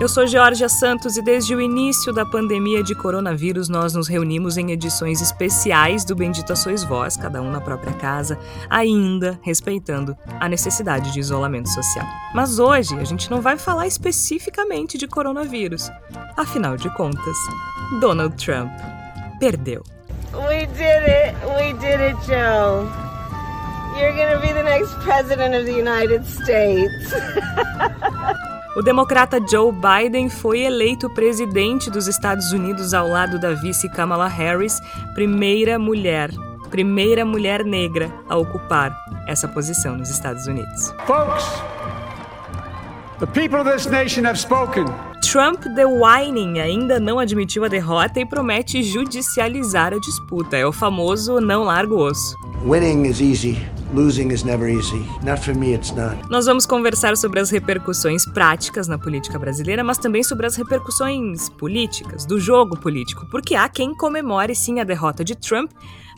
Eu sou Georgia Santos e desde o início da pandemia de coronavírus nós nos reunimos em edições especiais do Bendita Sois Vós, cada um na própria casa, ainda respeitando a necessidade de isolamento social. Mas hoje a gente não vai falar especificamente de coronavírus. Afinal de contas, Donald Trump perdeu. We did it. We did it, Joe. You're gonna be the next president of the United States. O democrata Joe Biden foi eleito presidente dos Estados Unidos ao lado da vice Kamala Harris, primeira mulher, primeira mulher negra a ocupar essa posição nos Estados Unidos. Folks, the people of this nation have spoken. Trump the Whining ainda não admitiu a derrota e promete judicializar a disputa. É o famoso não largo osso. Winning is easy. Losing is never easy. Not for me, it's not. Nós vamos conversar sobre as repercussões práticas na política brasileira, mas também sobre as repercussões políticas, do jogo político, porque há quem comemore sim a derrota de Trump,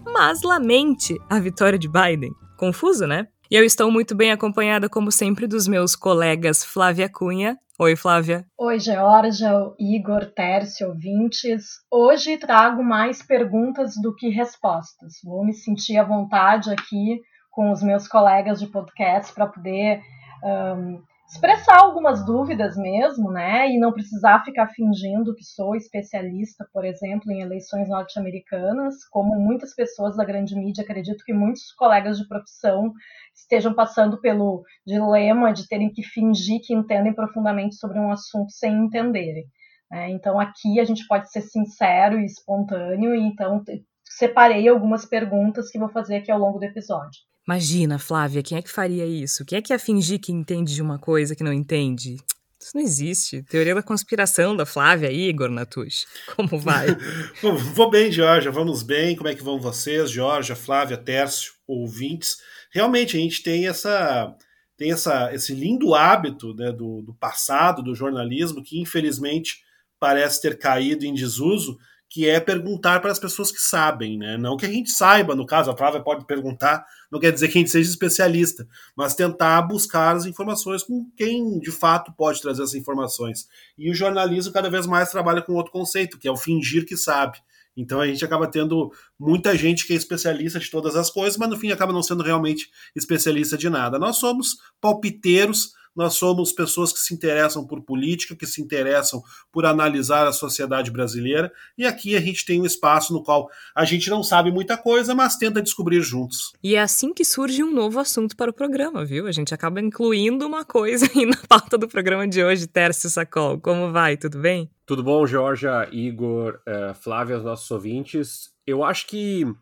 mas lamente a vitória de Biden. Confuso, né? E eu estou muito bem acompanhada, como sempre, dos meus colegas Flávia Cunha. Oi, Flávia. Oi, Georgia, Igor, Tércio, ouvintes. Hoje trago mais perguntas do que respostas. Vou me sentir à vontade aqui com os meus colegas de podcast para poder um, expressar algumas dúvidas mesmo, né? E não precisar ficar fingindo que sou especialista, por exemplo, em eleições norte-americanas, como muitas pessoas da grande mídia, acredito que muitos colegas de profissão estejam passando pelo dilema de terem que fingir que entendem profundamente sobre um assunto sem entenderem. Né? Então aqui a gente pode ser sincero e espontâneo, e então separei algumas perguntas que vou fazer aqui ao longo do episódio. Imagina, Flávia, quem é que faria isso? Quem é que ia fingir que entende de uma coisa que não entende? Isso não existe. Teoria da conspiração da Flávia, Igor Natush. Como vai? Vou bem, Georgia. Vamos bem. Como é que vão vocês, Georgia, Flávia, Tércio, ouvintes? Realmente, a gente tem essa tem essa, esse lindo hábito né, do, do passado, do jornalismo, que infelizmente parece ter caído em desuso, que é perguntar para as pessoas que sabem, né? Não que a gente saiba, no caso, a Flávia pode perguntar, não quer dizer que a gente seja especialista, mas tentar buscar as informações com quem de fato pode trazer essas informações. E o jornalismo cada vez mais trabalha com outro conceito, que é o fingir que sabe. Então a gente acaba tendo muita gente que é especialista de todas as coisas, mas no fim acaba não sendo realmente especialista de nada. Nós somos palpiteiros nós somos pessoas que se interessam por política, que se interessam por analisar a sociedade brasileira, e aqui a gente tem um espaço no qual a gente não sabe muita coisa, mas tenta descobrir juntos. E é assim que surge um novo assunto para o programa, viu? A gente acaba incluindo uma coisa aí na pauta do programa de hoje, Tércio Sacol. Como vai? Tudo bem? Tudo bom, Georgia, Igor, uh, Flávia, os nossos ouvintes. Eu acho que uh,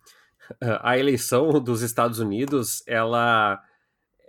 a eleição dos Estados Unidos, ela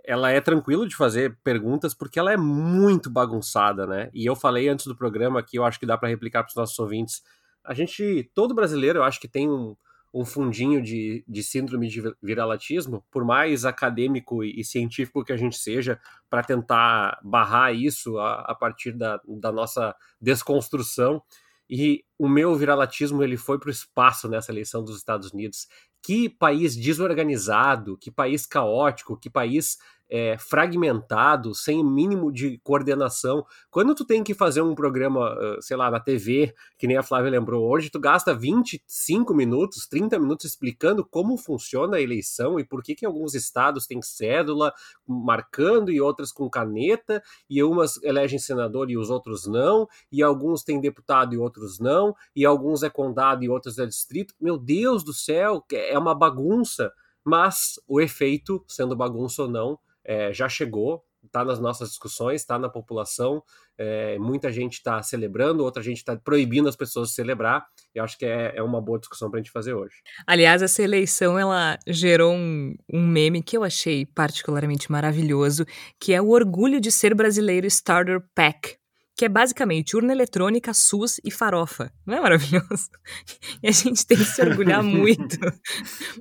ela é tranquilo de fazer perguntas porque ela é muito bagunçada, né? E eu falei antes do programa que eu acho que dá para replicar para os nossos ouvintes. A gente, todo brasileiro, eu acho que tem um, um fundinho de, de síndrome de viralatismo, por mais acadêmico e, e científico que a gente seja, para tentar barrar isso a, a partir da, da nossa desconstrução. E o meu viralatismo ele foi para o espaço nessa eleição dos Estados Unidos. Que país desorganizado, que país caótico, que país é, fragmentado, sem o mínimo de coordenação. Quando tu tem que fazer um programa, sei lá, na TV, que nem a Flávia lembrou hoje, tu gasta 25 minutos, 30 minutos explicando como funciona a eleição e por que, que alguns estados tem cédula marcando e outras com caneta, e umas elegem senador e os outros não, e alguns têm deputado e outros não, e alguns é condado e outros é distrito. Meu Deus do céu, é uma bagunça mas o efeito, sendo bagunça ou não, é, já chegou, está nas nossas discussões, está na população. É, muita gente está celebrando, outra gente está proibindo as pessoas de celebrar. Eu acho que é, é uma boa discussão para a gente fazer hoje. Aliás, essa eleição ela gerou um, um meme que eu achei particularmente maravilhoso, que é o orgulho de ser brasileiro Starter Pack que é basicamente urna eletrônica, SUS e farofa. Não é maravilhoso? E a gente tem que se orgulhar muito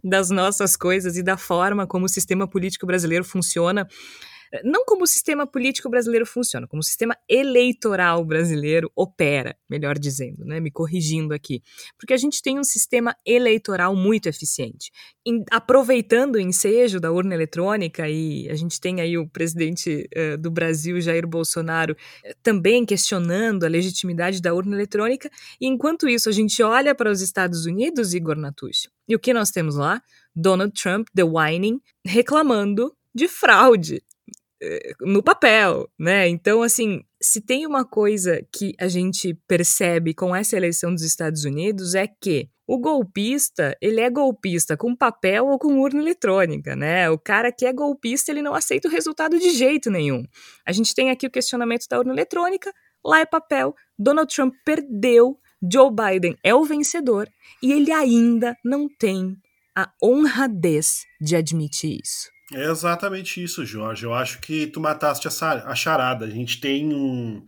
das nossas coisas e da forma como o sistema político brasileiro funciona não como o sistema político brasileiro funciona, como o sistema eleitoral brasileiro opera, melhor dizendo, né? Me corrigindo aqui. Porque a gente tem um sistema eleitoral muito eficiente. Em, aproveitando o ensejo da urna eletrônica, e a gente tem aí o presidente uh, do Brasil, Jair Bolsonaro, uh, também questionando a legitimidade da urna eletrônica, e enquanto isso a gente olha para os Estados Unidos, Igor Natucci, e o que nós temos lá? Donald Trump, the whining, reclamando de fraude eh, no papel, né? Então, assim, se tem uma coisa que a gente percebe com essa eleição dos Estados Unidos é que o golpista, ele é golpista com papel ou com urna eletrônica, né? O cara que é golpista, ele não aceita o resultado de jeito nenhum. A gente tem aqui o questionamento da urna eletrônica, lá é papel. Donald Trump perdeu, Joe Biden é o vencedor e ele ainda não tem a honradez de admitir isso. É exatamente isso, Jorge. Eu acho que tu mataste a charada. A gente tem um.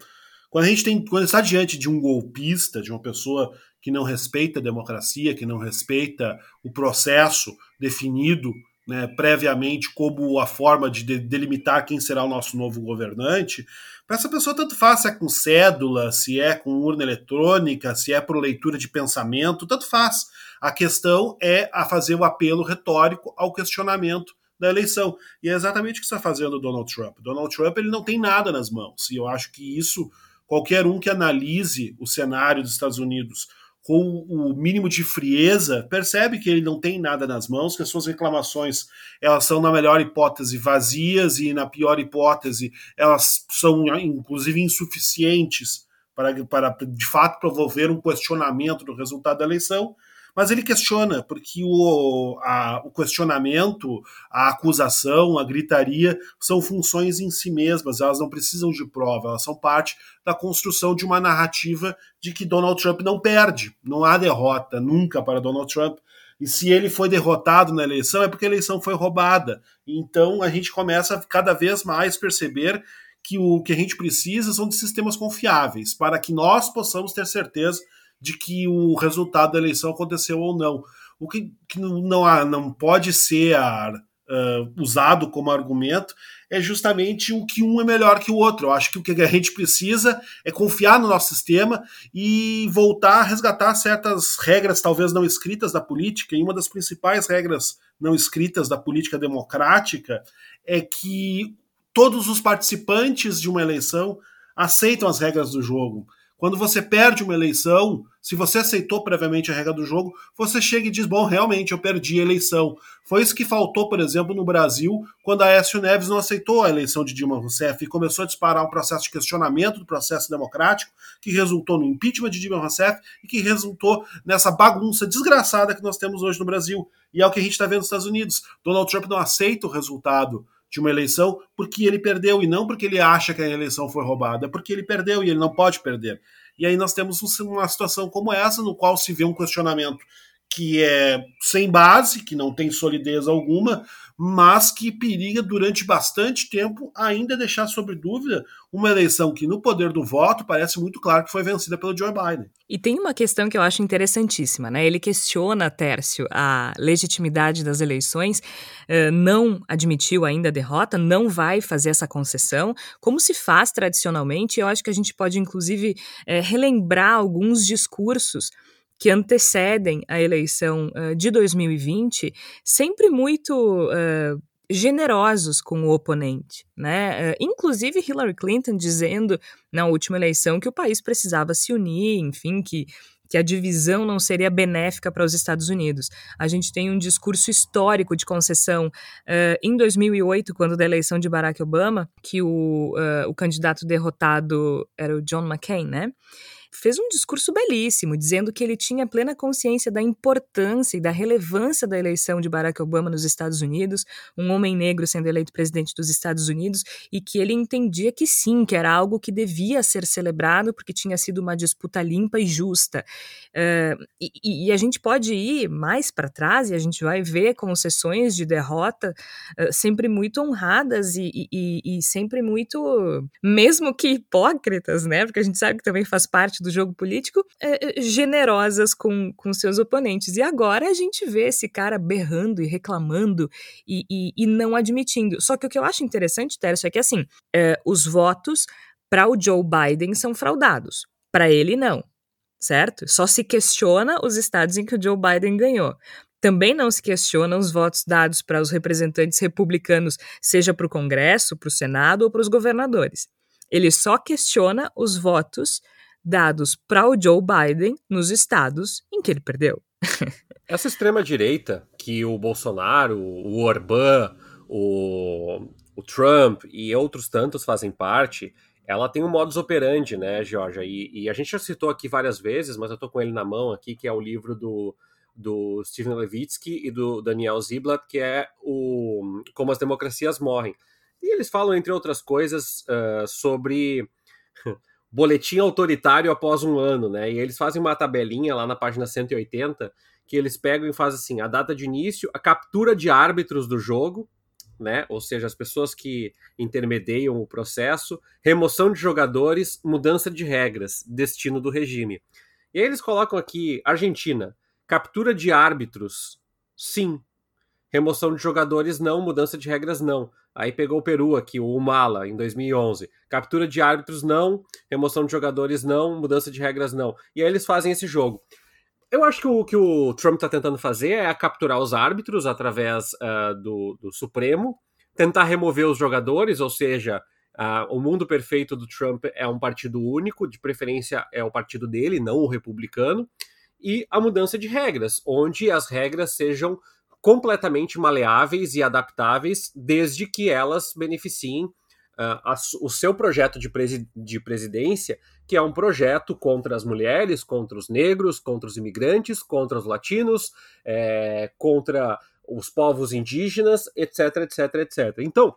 Quando a gente tem. Quando está diante de um golpista, de uma pessoa que não respeita a democracia, que não respeita o processo definido né, previamente como a forma de delimitar quem será o nosso novo governante, para essa pessoa tanto faz se é com cédula, se é com urna eletrônica, se é por leitura de pensamento, tanto faz. A questão é a fazer o apelo retórico ao questionamento da eleição. E é exatamente o que está fazendo Donald Trump. Donald Trump ele não tem nada nas mãos. E eu acho que isso, qualquer um que analise o cenário dos Estados Unidos com o mínimo de frieza, percebe que ele não tem nada nas mãos, que as suas reclamações elas são, na melhor hipótese, vazias e, na pior hipótese, elas são, inclusive, insuficientes para, para de fato, promover um questionamento do resultado da eleição. Mas ele questiona, porque o, a, o questionamento, a acusação, a gritaria são funções em si mesmas, elas não precisam de prova, elas são parte da construção de uma narrativa de que Donald Trump não perde, não há derrota nunca para Donald Trump. E se ele foi derrotado na eleição, é porque a eleição foi roubada. Então a gente começa a cada vez mais perceber que o que a gente precisa são de sistemas confiáveis, para que nós possamos ter certeza de que o resultado da eleição aconteceu ou não. O que, que não, há, não pode ser uh, usado como argumento é justamente o que um é melhor que o outro. Eu acho que o que a gente precisa é confiar no nosso sistema e voltar a resgatar certas regras, talvez não escritas da política. E uma das principais regras não escritas da política democrática é que todos os participantes de uma eleição aceitam as regras do jogo. Quando você perde uma eleição, se você aceitou previamente a regra do jogo, você chega e diz: bom, realmente eu perdi a eleição. Foi isso que faltou, por exemplo, no Brasil, quando a Aécio Neves não aceitou a eleição de Dilma Rousseff e começou a disparar um processo de questionamento do processo democrático, que resultou no impeachment de Dilma Rousseff e que resultou nessa bagunça desgraçada que nós temos hoje no Brasil. E é o que a gente está vendo nos Estados Unidos. Donald Trump não aceita o resultado de uma eleição porque ele perdeu e não porque ele acha que a eleição foi roubada, é porque ele perdeu e ele não pode perder. E aí nós temos uma situação como essa, no qual se vê um questionamento que é sem base, que não tem solidez alguma, mas que periga durante bastante tempo ainda deixar sobre dúvida uma eleição que, no poder do voto, parece muito claro que foi vencida pelo Joe Biden. E tem uma questão que eu acho interessantíssima, né? Ele questiona, Tércio, a legitimidade das eleições, uh, não admitiu ainda a derrota, não vai fazer essa concessão, como se faz tradicionalmente. Eu acho que a gente pode, inclusive, uh, relembrar alguns discursos que antecedem a eleição uh, de 2020, sempre muito uh, generosos com o oponente, né? Inclusive Hillary Clinton dizendo na última eleição que o país precisava se unir, enfim, que que a divisão não seria benéfica para os Estados Unidos. A gente tem um discurso histórico de concessão uh, em 2008, quando da eleição de Barack Obama, que o, uh, o candidato derrotado era o John McCain, né? Fez um discurso belíssimo, dizendo que ele tinha plena consciência da importância e da relevância da eleição de Barack Obama nos Estados Unidos, um homem negro sendo eleito presidente dos Estados Unidos, e que ele entendia que sim, que era algo que devia ser celebrado, porque tinha sido uma disputa limpa e justa. Uh, e, e, a gente pode ir mais para trás e a gente vai ver concessões de derrota uh, sempre muito honradas e, e, e sempre muito, mesmo que hipócritas, né? Porque a gente sabe que também faz parte do jogo político, é, generosas com, com seus oponentes. E agora a gente vê esse cara berrando e reclamando e, e, e não admitindo. Só que o que eu acho interessante, Tércio, é que assim, é, os votos para o Joe Biden são fraudados. Para ele, não. Certo? Só se questiona os estados em que o Joe Biden ganhou. Também não se questiona os votos dados para os representantes republicanos, seja para o Congresso, para o Senado ou para os governadores. Ele só questiona os votos dados para o Joe Biden nos estados em que ele perdeu. Essa extrema-direita, que o Bolsonaro, o Orbán, o, o Trump e outros tantos fazem parte, ela tem um modus operandi, né, Georgia? E, e, a gente já citou aqui várias vezes, mas eu tô com ele na mão aqui, que é o livro do, do Steven Levitsky e do Daniel Ziblatt, que é o Como as Democracias Morrem. E eles falam, entre outras coisas, uh, sobre boletim autoritário após um ano, né? E eles fazem uma tabelinha lá na página 180 que eles pegam e fazem assim: a data de início, a captura de árbitros do jogo, né? Ou seja, as pessoas que intermediam o processo, remoção de jogadores, mudança de regras, destino do regime. E aí eles colocam aqui Argentina, captura de árbitros, sim. Remoção de jogadores não, mudança de regras não. Aí pegou o Peru aqui, o Humala, em 2011. Captura de árbitros não, remoção de jogadores não, mudança de regras não. E aí eles fazem esse jogo. Eu acho que o que o Trump está tentando fazer é capturar os árbitros através uh, do, do, Supremo, tentar remover os jogadores, ou seja, uh, o mundo perfeito do Trump é um partido único, de preferência é o partido dele, não o republicano, e a mudança de regras, onde as regras sejam completamente maleáveis e adaptáveis, desde que elas beneficiem uh, a, o seu projeto de, presi de presidência, que é um projeto contra as mulheres, contra os negros, contra os imigrantes, contra os latinos, é, contra os povos indígenas, etc, etc, etc. Então,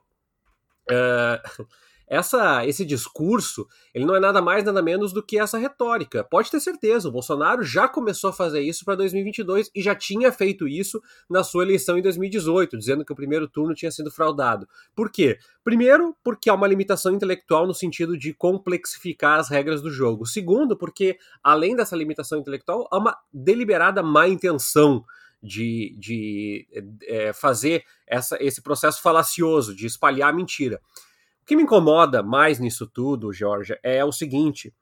uh, essa, esse discurso, ele não é nada mais, nada menos do que essa retórica. Pode ter certeza, o Bolsonaro já começou a fazer isso para 2022 e já tinha feito isso na sua eleição em 2018, dizendo que o primeiro turno tinha sido fraudado. Por quê? Primeiro, porque há uma limitação intelectual no sentido de complexificar as regras do jogo. Segundo, porque além dessa limitação intelectual, há uma deliberada má intenção de, de é, fazer essa, esse processo falacioso, de espalhar mentira que me incomoda mais nisso tudo, Georgia, é o seguinte: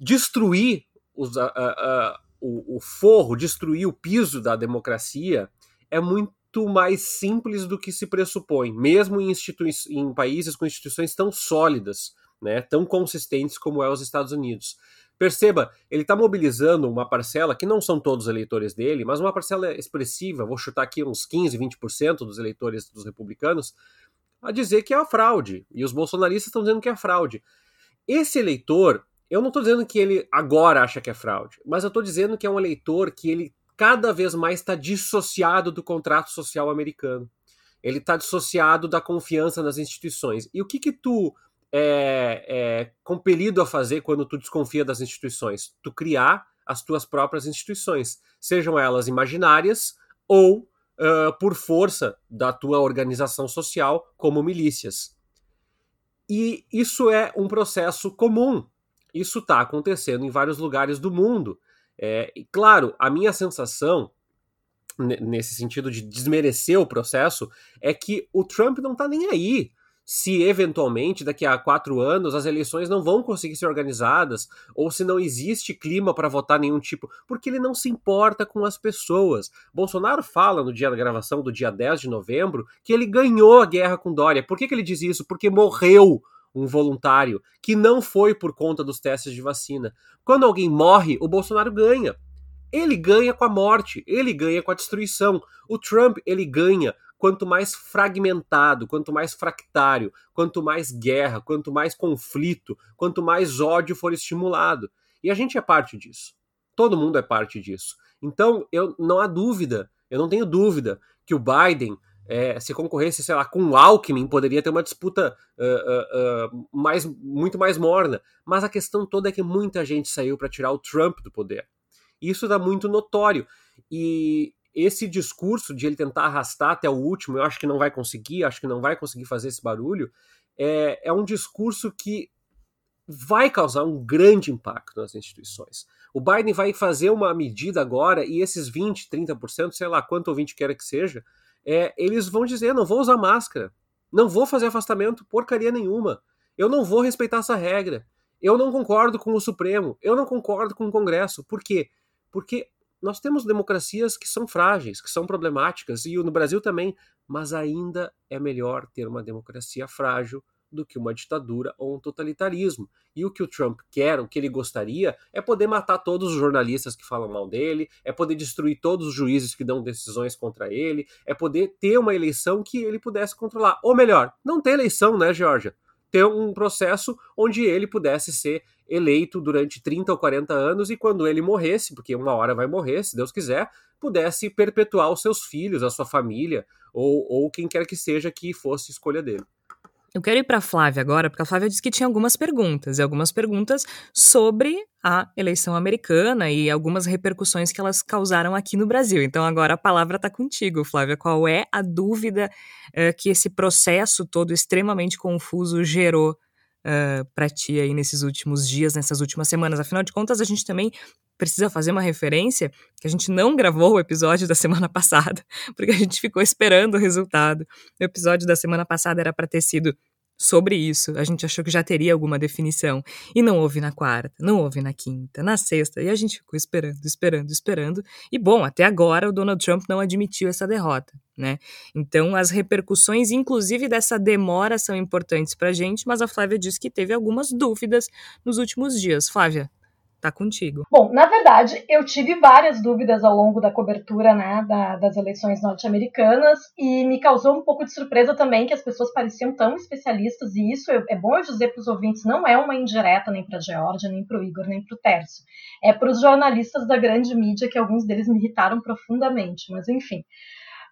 destruir os, a, a, o, o forro, destruir o piso da democracia é muito mais simples do que se pressupõe, mesmo em, em países com instituições tão sólidas, né, tão consistentes como é os Estados Unidos. Perceba, ele está mobilizando uma parcela, que não são todos eleitores dele, mas uma parcela expressiva, vou chutar aqui uns 15, 20% dos eleitores dos republicanos, a dizer que é a fraude. E os bolsonaristas estão dizendo que é fraude. Esse eleitor, eu não estou dizendo que ele agora acha que é fraude, mas eu estou dizendo que é um eleitor que ele cada vez mais está dissociado do contrato social americano. Ele está dissociado da confiança nas instituições. E o que que tu é, é compelido a fazer quando tu desconfia das instituições? Tu criar as tuas próprias instituições, sejam elas imaginárias ou uh, por força da tua organização social, como milícias. E isso é um processo comum. Isso está acontecendo em vários lugares do mundo. É, e claro, a minha sensação, nesse sentido de desmerecer o processo, é que o Trump não está nem aí se eventualmente daqui a quatro anos as eleições não vão conseguir ser organizadas ou se não existe clima para votar nenhum tipo, porque ele não se importa com as pessoas. Bolsonaro fala no dia da gravação do dia 10 de novembro que ele ganhou a guerra com Dória. Por que, que ele diz isso? Porque morreu um voluntário que não foi por conta dos testes de vacina. Quando alguém morre, o Bolsonaro ganha. Ele ganha com a morte, ele ganha com a destruição. O Trump, ele ganha quanto mais fragmentado, quanto mais fractário, quanto mais guerra, quanto mais conflito, quanto mais ódio for estimulado. E a gente é parte disso. Todo mundo é parte disso. Então, eu não há dúvida, eu não tenho dúvida que o Biden, é, se concorresse, sei lá, com o Alckmin, poderia ter uma disputa uh, uh, uh, mais, muito mais morna. Mas a questão toda é que muita gente saiu para tirar o Trump do poder. Isso está muito notório. E esse discurso de ele tentar arrastar até o último, eu acho que não vai conseguir, acho que não vai conseguir fazer esse barulho, é, é um discurso que vai causar um grande impacto nas instituições. O Biden vai fazer uma medida agora e esses 20, 30%, sei lá quanto ouvinte quer que seja, é, eles vão dizer: não vou usar máscara, não vou fazer afastamento, porcaria nenhuma, eu não vou respeitar essa regra, eu não concordo com o Supremo, eu não concordo com o Congresso. Por quê? Porque nós temos democracias que são frágeis, que são problemáticas, e no Brasil também, mas ainda é melhor ter uma democracia frágil do que uma ditadura ou um totalitarismo. E o que o Trump quer, o que ele gostaria, é poder matar todos os jornalistas que falam mal dele, é poder destruir todos os juízes que dão decisões contra ele, é poder ter uma eleição que ele pudesse controlar. Ou melhor, não ter eleição, né, Georgia? Ter um processo onde ele pudesse ser eleito durante 30 ou 40 anos e quando ele morresse, porque uma hora vai morrer, se Deus quiser, pudesse perpetuar os seus filhos, a sua família, ou, ou quem quer que seja que fosse escolha dele. Eu quero ir para a Flávia agora, porque a Flávia disse que tinha algumas perguntas, e algumas perguntas sobre a eleição americana e algumas repercussões que elas causaram aqui no Brasil. Então agora a palavra está contigo, Flávia. Qual é a dúvida uh, que esse processo todo extremamente confuso gerou uh, para ti aí nesses últimos dias, nessas últimas semanas? Afinal de contas, a gente também precisa fazer uma referência que a gente não gravou o episódio da semana passada, porque a gente ficou esperando o resultado. O episódio da semana passada era para ter sido sobre isso. A gente achou que já teria alguma definição e não houve na quarta, não houve na quinta, na sexta, e a gente ficou esperando, esperando, esperando. E bom, até agora o Donald Trump não admitiu essa derrota, né? Então as repercussões, inclusive dessa demora, são importantes para a gente, mas a Flávia disse que teve algumas dúvidas nos últimos dias. Flávia, Tá contigo. Bom, na verdade, eu tive várias dúvidas ao longo da cobertura né, da, das eleições norte-americanas e me causou um pouco de surpresa também que as pessoas pareciam tão especialistas, e isso é, é bom eu dizer para os ouvintes, não é uma indireta nem para a Georgia, nem para o Igor, nem para o Tércio. É para os jornalistas da grande mídia, que alguns deles me irritaram profundamente, mas enfim.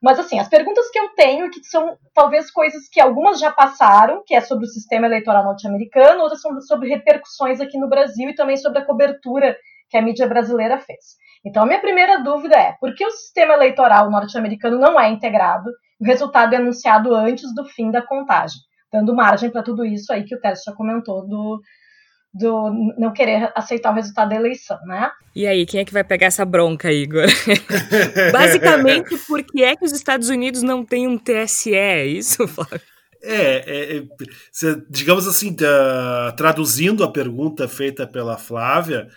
Mas, assim, as perguntas que eu tenho, que são talvez coisas que algumas já passaram, que é sobre o sistema eleitoral norte-americano, outras são sobre repercussões aqui no Brasil e também sobre a cobertura que a mídia brasileira fez. Então, a minha primeira dúvida é: por que o sistema eleitoral norte-americano não é integrado? O resultado é anunciado antes do fim da contagem, dando margem para tudo isso aí que o Tércio já comentou do, do não querer aceitar o resultado da eleição, né? E aí, quem é que vai pegar essa bronca, Igor? Basicamente, por que é que os Estados Unidos não têm um TSE? É isso, Flávio? É, é, é digamos assim, tá, traduzindo a pergunta feita pela Flávia,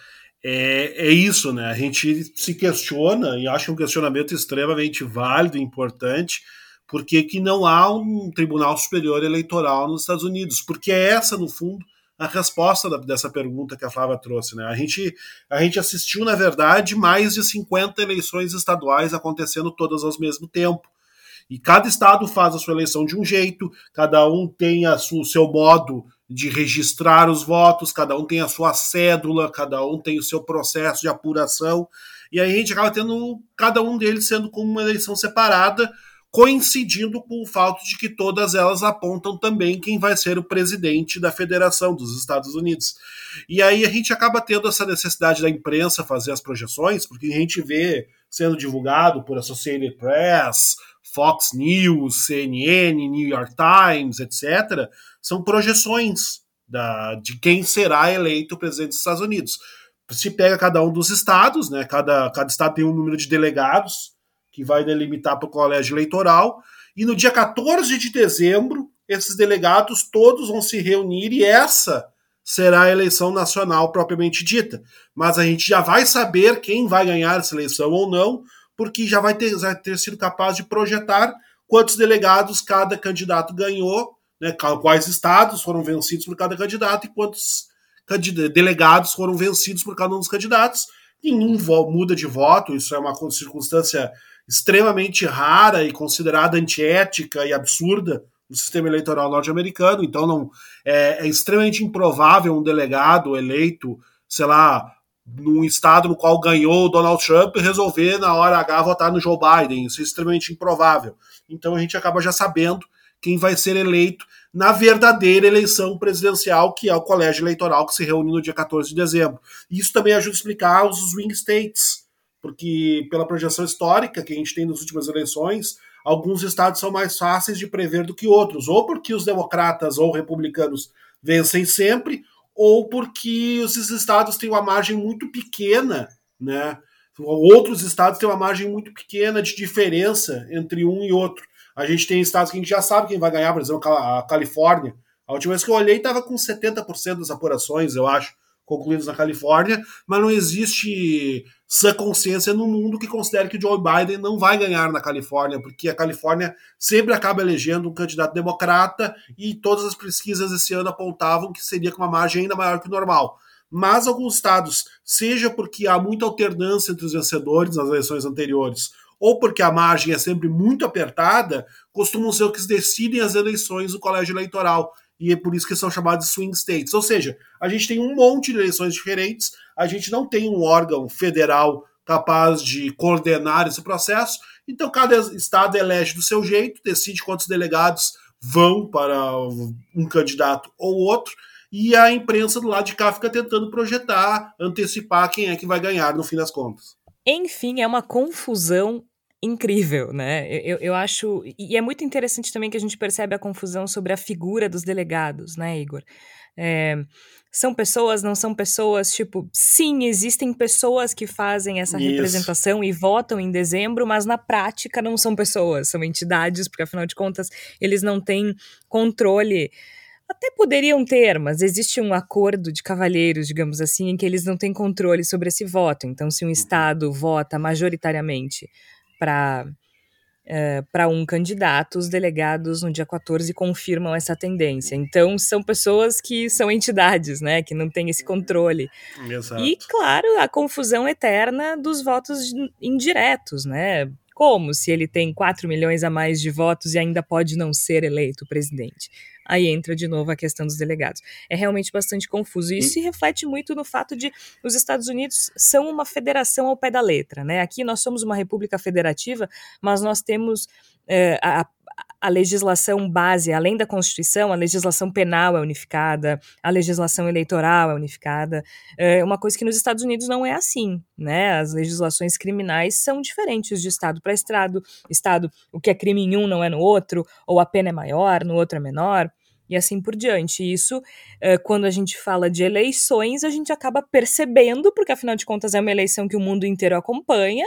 é, é isso, né? A gente se questiona e acha um questionamento extremamente válido e importante, porque que não há um Tribunal Superior Eleitoral nos Estados Unidos, porque é essa, no fundo, a resposta da, dessa pergunta que a Flávia trouxe. Né? A, gente, a gente assistiu, na verdade, mais de 50 eleições estaduais acontecendo todas ao mesmo tempo. E cada estado faz a sua eleição de um jeito, cada um tem a o seu modo de registrar os votos, cada um tem a sua cédula, cada um tem o seu processo de apuração. E aí a gente acaba tendo cada um deles sendo como uma eleição separada, coincidindo com o fato de que todas elas apontam também quem vai ser o presidente da Federação dos Estados Unidos. E aí a gente acaba tendo essa necessidade da imprensa fazer as projeções, porque a gente vê sendo divulgado por Associated Press, Fox News, CNN, New York Times, etc., são projeções da, de quem será eleito presidente dos Estados Unidos. Se pega cada um dos estados, né? Cada, cada estado tem um número de delegados, que vai delimitar para o colégio eleitoral. E no dia 14 de dezembro, esses delegados todos vão se reunir e essa será a eleição nacional propriamente dita. Mas a gente já vai saber quem vai ganhar essa eleição ou não, porque já vai ter, vai ter sido capaz de projetar quantos delegados cada candidato ganhou, né, quais estados foram vencidos por cada candidato e quantos delegados foram vencidos por cada um dos candidatos. Nenhum muda de voto, isso é uma circunstância extremamente rara e considerada antiética e absurda no sistema eleitoral norte-americano. Então, não é, é, extremamente improvável um delegado eleito, sei lá, num estado no qual ganhou o Donald Trump resolver na hora H votar no Joe Biden. Isso é extremamente improvável. Então a gente acaba já sabendo quem vai ser eleito na verdadeira eleição presidencial, que é o colégio eleitoral que se reúne no dia 14 de dezembro. Isso também ajuda a explicar os swing states, porque pela projeção histórica que a gente tem nas últimas eleições, alguns estados são mais fáceis de prever do que outros, ou porque os democratas ou republicanos vencem sempre, ou porque esses estados têm uma margem muito pequena, né? Outros estados têm uma margem muito pequena de diferença entre um e outro. A gente tem estados que a gente já sabe quem vai ganhar, por exemplo, a Califórnia. A última vez que eu olhei estava com 70% das apurações, eu acho, concluídas na Califórnia, mas não existe sã consciência no mundo que considere que Joe Biden não vai ganhar na Califórnia, porque a Califórnia sempre acaba elegendo um candidato democrata e todas as pesquisas esse ano apontavam que seria com uma margem ainda maior que o normal. Mas alguns estados, seja porque há muita alternância entre os vencedores nas eleições anteriores, ou porque a margem é sempre muito apertada, costumam ser os que decidem as eleições do colégio eleitoral. E é por isso que são chamados swing states. Ou seja, a gente tem um monte de eleições diferentes, a gente não tem um órgão federal capaz de coordenar esse processo, então cada estado elege do seu jeito, decide quantos delegados vão para um candidato ou outro, e a imprensa do lado de cá fica tentando projetar, antecipar quem é que vai ganhar no fim das contas. Enfim, é uma confusão incrível, né? Eu, eu acho. E é muito interessante também que a gente percebe a confusão sobre a figura dos delegados, né, Igor? É, são pessoas, não são pessoas, tipo, sim, existem pessoas que fazem essa Isso. representação e votam em dezembro, mas na prática não são pessoas, são entidades, porque afinal de contas eles não têm controle. Até poderiam ter, mas existe um acordo de cavalheiros, digamos assim, em que eles não têm controle sobre esse voto. Então, se um uhum. Estado vota majoritariamente para Uh, para um candidato, os delegados no dia 14 confirmam essa tendência. Então, são pessoas que são entidades, né, que não têm esse controle. Exato. E, claro, a confusão eterna dos votos indiretos, né? Como se ele tem 4 milhões a mais de votos e ainda pode não ser eleito presidente? aí entra de novo a questão dos delegados. É realmente bastante confuso. E isso se reflete muito no fato de os Estados Unidos são uma federação ao pé da letra. Né? Aqui nós somos uma república federativa, mas nós temos é, a, a legislação base, além da Constituição, a legislação penal é unificada, a legislação eleitoral é unificada. É uma coisa que nos Estados Unidos não é assim, né? As legislações criminais são diferentes de estado para estado. Estado, o que é crime em um não é no outro, ou a pena é maior, no outro é menor e assim por diante. Isso, é, quando a gente fala de eleições, a gente acaba percebendo, porque afinal de contas é uma eleição que o mundo inteiro acompanha,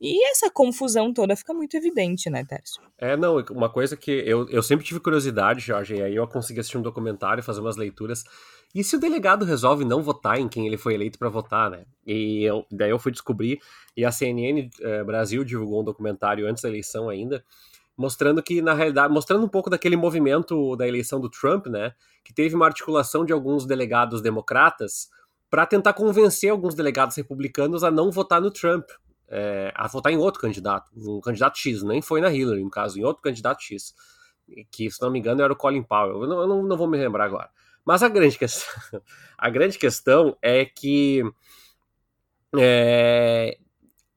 e essa confusão toda fica muito evidente, né, Tércio? É, não, uma coisa que eu, eu sempre tive curiosidade, Jorge, e aí eu consegui assistir um documentário, fazer umas leituras. E se o delegado resolve não votar em quem ele foi eleito para votar, né? E eu, daí eu fui descobrir, e a CNN eh, Brasil divulgou um documentário antes da eleição ainda, mostrando que, na realidade, mostrando um pouco daquele movimento da eleição do Trump, né? Que teve uma articulação de alguns delegados democratas para tentar convencer alguns delegados republicanos a não votar no Trump é, a votar em outro candidato, um candidato X, nem foi na Hillary, no caso, em outro candidato X, que, se não me engano, era o Colin Powell. Eu não, eu não, vou me lembrar agora. Mas a grande questão, a grande questão é que é,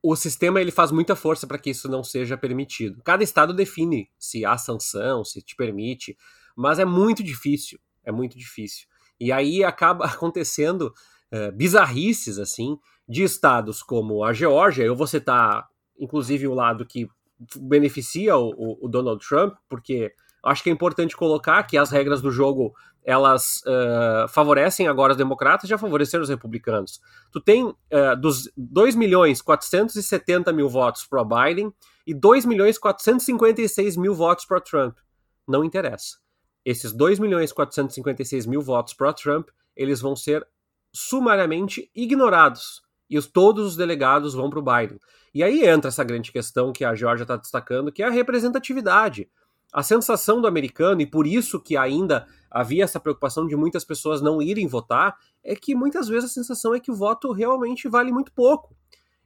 o sistema ele faz muita força para que isso não seja permitido. Cada estado define se há sanção, se te permite, mas é muito difícil, é muito difícil. E aí acaba acontecendo é, bizarrices assim de estados como a Geórgia, eu vou citar inclusive o lado que beneficia o, o, Donald Trump, porque acho que é importante colocar que as regras do jogo elas uh, favorecem agora os democratas já favoreceram os republicanos. Tu tem uh, dos 2 milhões 470 mil votos para Biden e 2 milhões 456 mil votos para Trump. Não interessa. Esses 2 milhões 456 mil votos para Trump, eles vão ser sumariamente ignorados e os, todos os delegados vão para o Biden. E aí entra essa grande questão que a Georgia está destacando, que é a representatividade. A sensação do americano, e por isso que ainda havia essa preocupação de muitas pessoas não irem votar, é que muitas vezes a sensação é que o voto realmente vale muito pouco.